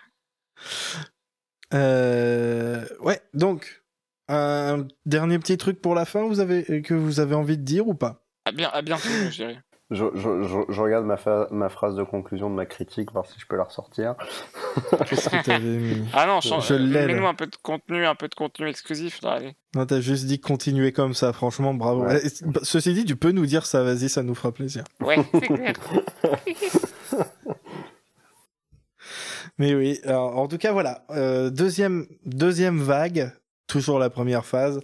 Euh, ouais, donc, un dernier petit truc pour la fin, vous avez, que vous avez envie de dire ou pas? À, bien, à bientôt, je dirais. Je, je, je, je regarde ma, fa- ma phrase de conclusion de ma critique, voir si je peux la ressortir. Qu'est-ce que t'avais mis Ah non, change, Je l'ai, mets-nous un peu de contenu, un peu de contenu exclusif. Là, allez. Non, t'as juste dit continuer comme ça, franchement, bravo. Ouais. Eh, Ceci dit, tu peux nous dire ça, vas-y, ça nous fera plaisir. Ouais, c'est clair. Mais oui, alors, en tout cas, voilà. Euh, deuxième, deuxième vague, toujours la première phase.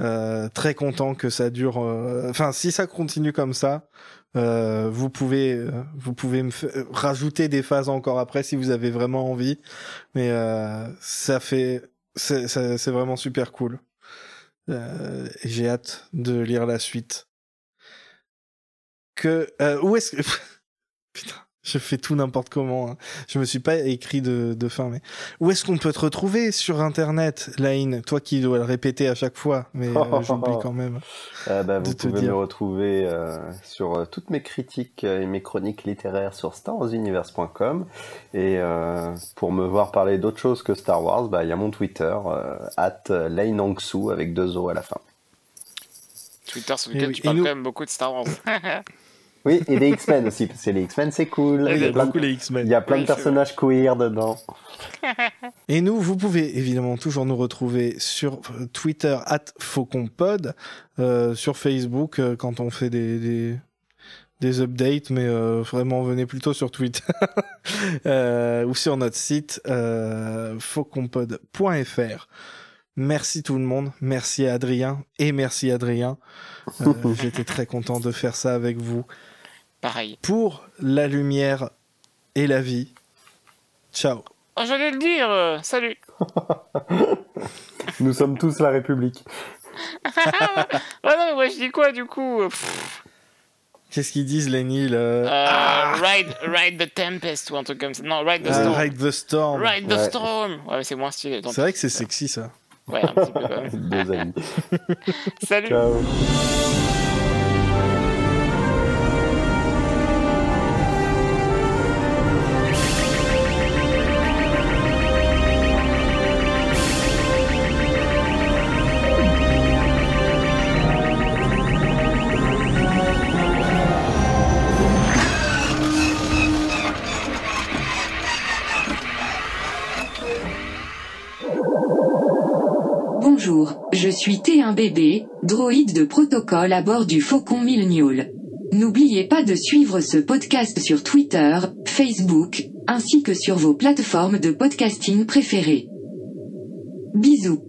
Euh, très content que ça dure. euh, Enfin, si ça continue comme ça, euh, vous pouvez, euh, vous pouvez me euh, rajouter des phases encore après si vous avez vraiment envie. Mais euh, ça fait, c'est vraiment super cool. Euh, J'ai hâte de lire la suite. Que où est-ce que putain je fais tout n'importe comment. hein. Je me suis pas écrit de, de fin, mais où est-ce qu'on peut te retrouver sur Internet, Laine? Toi qui dois le répéter à chaque fois, mais euh, j'oublie quand même. Euh, bah, vous De te pouvez dire. me retrouver euh, sur euh, toutes mes critiques euh, et mes chroniques littéraires sur starwarsuniverse.com. Et euh, pour me voir parler d'autre chose que Star Wars, bah, il y a mon Twitter, euh, at Lainangsu avec deux O à la fin. Twitter sur Et lequel oui, tu parles nous- quand même beaucoup de Star Wars. Oui, et des X-Men aussi, parce que les X-Men c'est cool. Il y a des- plein de- Beaucoup les X-Men. il y a plein Oui, de personnages queer dedans. Et nous, vous pouvez évidemment toujours nous retrouver sur euh, Twitter at FauconPod, euh, sur Facebook euh, quand on fait des, des, des updates, mais euh, vraiment venez plutôt sur Twitter euh, ou sur notre site euh, fauconpod.fr. Merci tout le monde, merci à Adrien et merci Adrien. Euh, J'étais très content de faire ça avec vous Pareil. pour la lumière et la vie. Ciao. Oh, j'allais le dire. euh, salut. Nous sommes tous la République. Ah non, mais moi je dis quoi du coup euh, Qu'est-ce qu'ils disent les Nils euh, Ride, ride the Tempest ou un truc comme ça. Non, Ride the Ah, Storm. Ride the Storm. Ride the Ouais. Storm. Ouais, mais c'est moins stylé. C'est vrai que c'est sexy ça. Ouais, un petit peu. Deux amis. Salut. Ciao. Suis T1BB, droïde de protocole à bord du Faucon Millenial. N'oubliez pas de suivre ce podcast sur Twitter, Facebook, ainsi que sur vos plateformes de podcasting préférées. Bisous.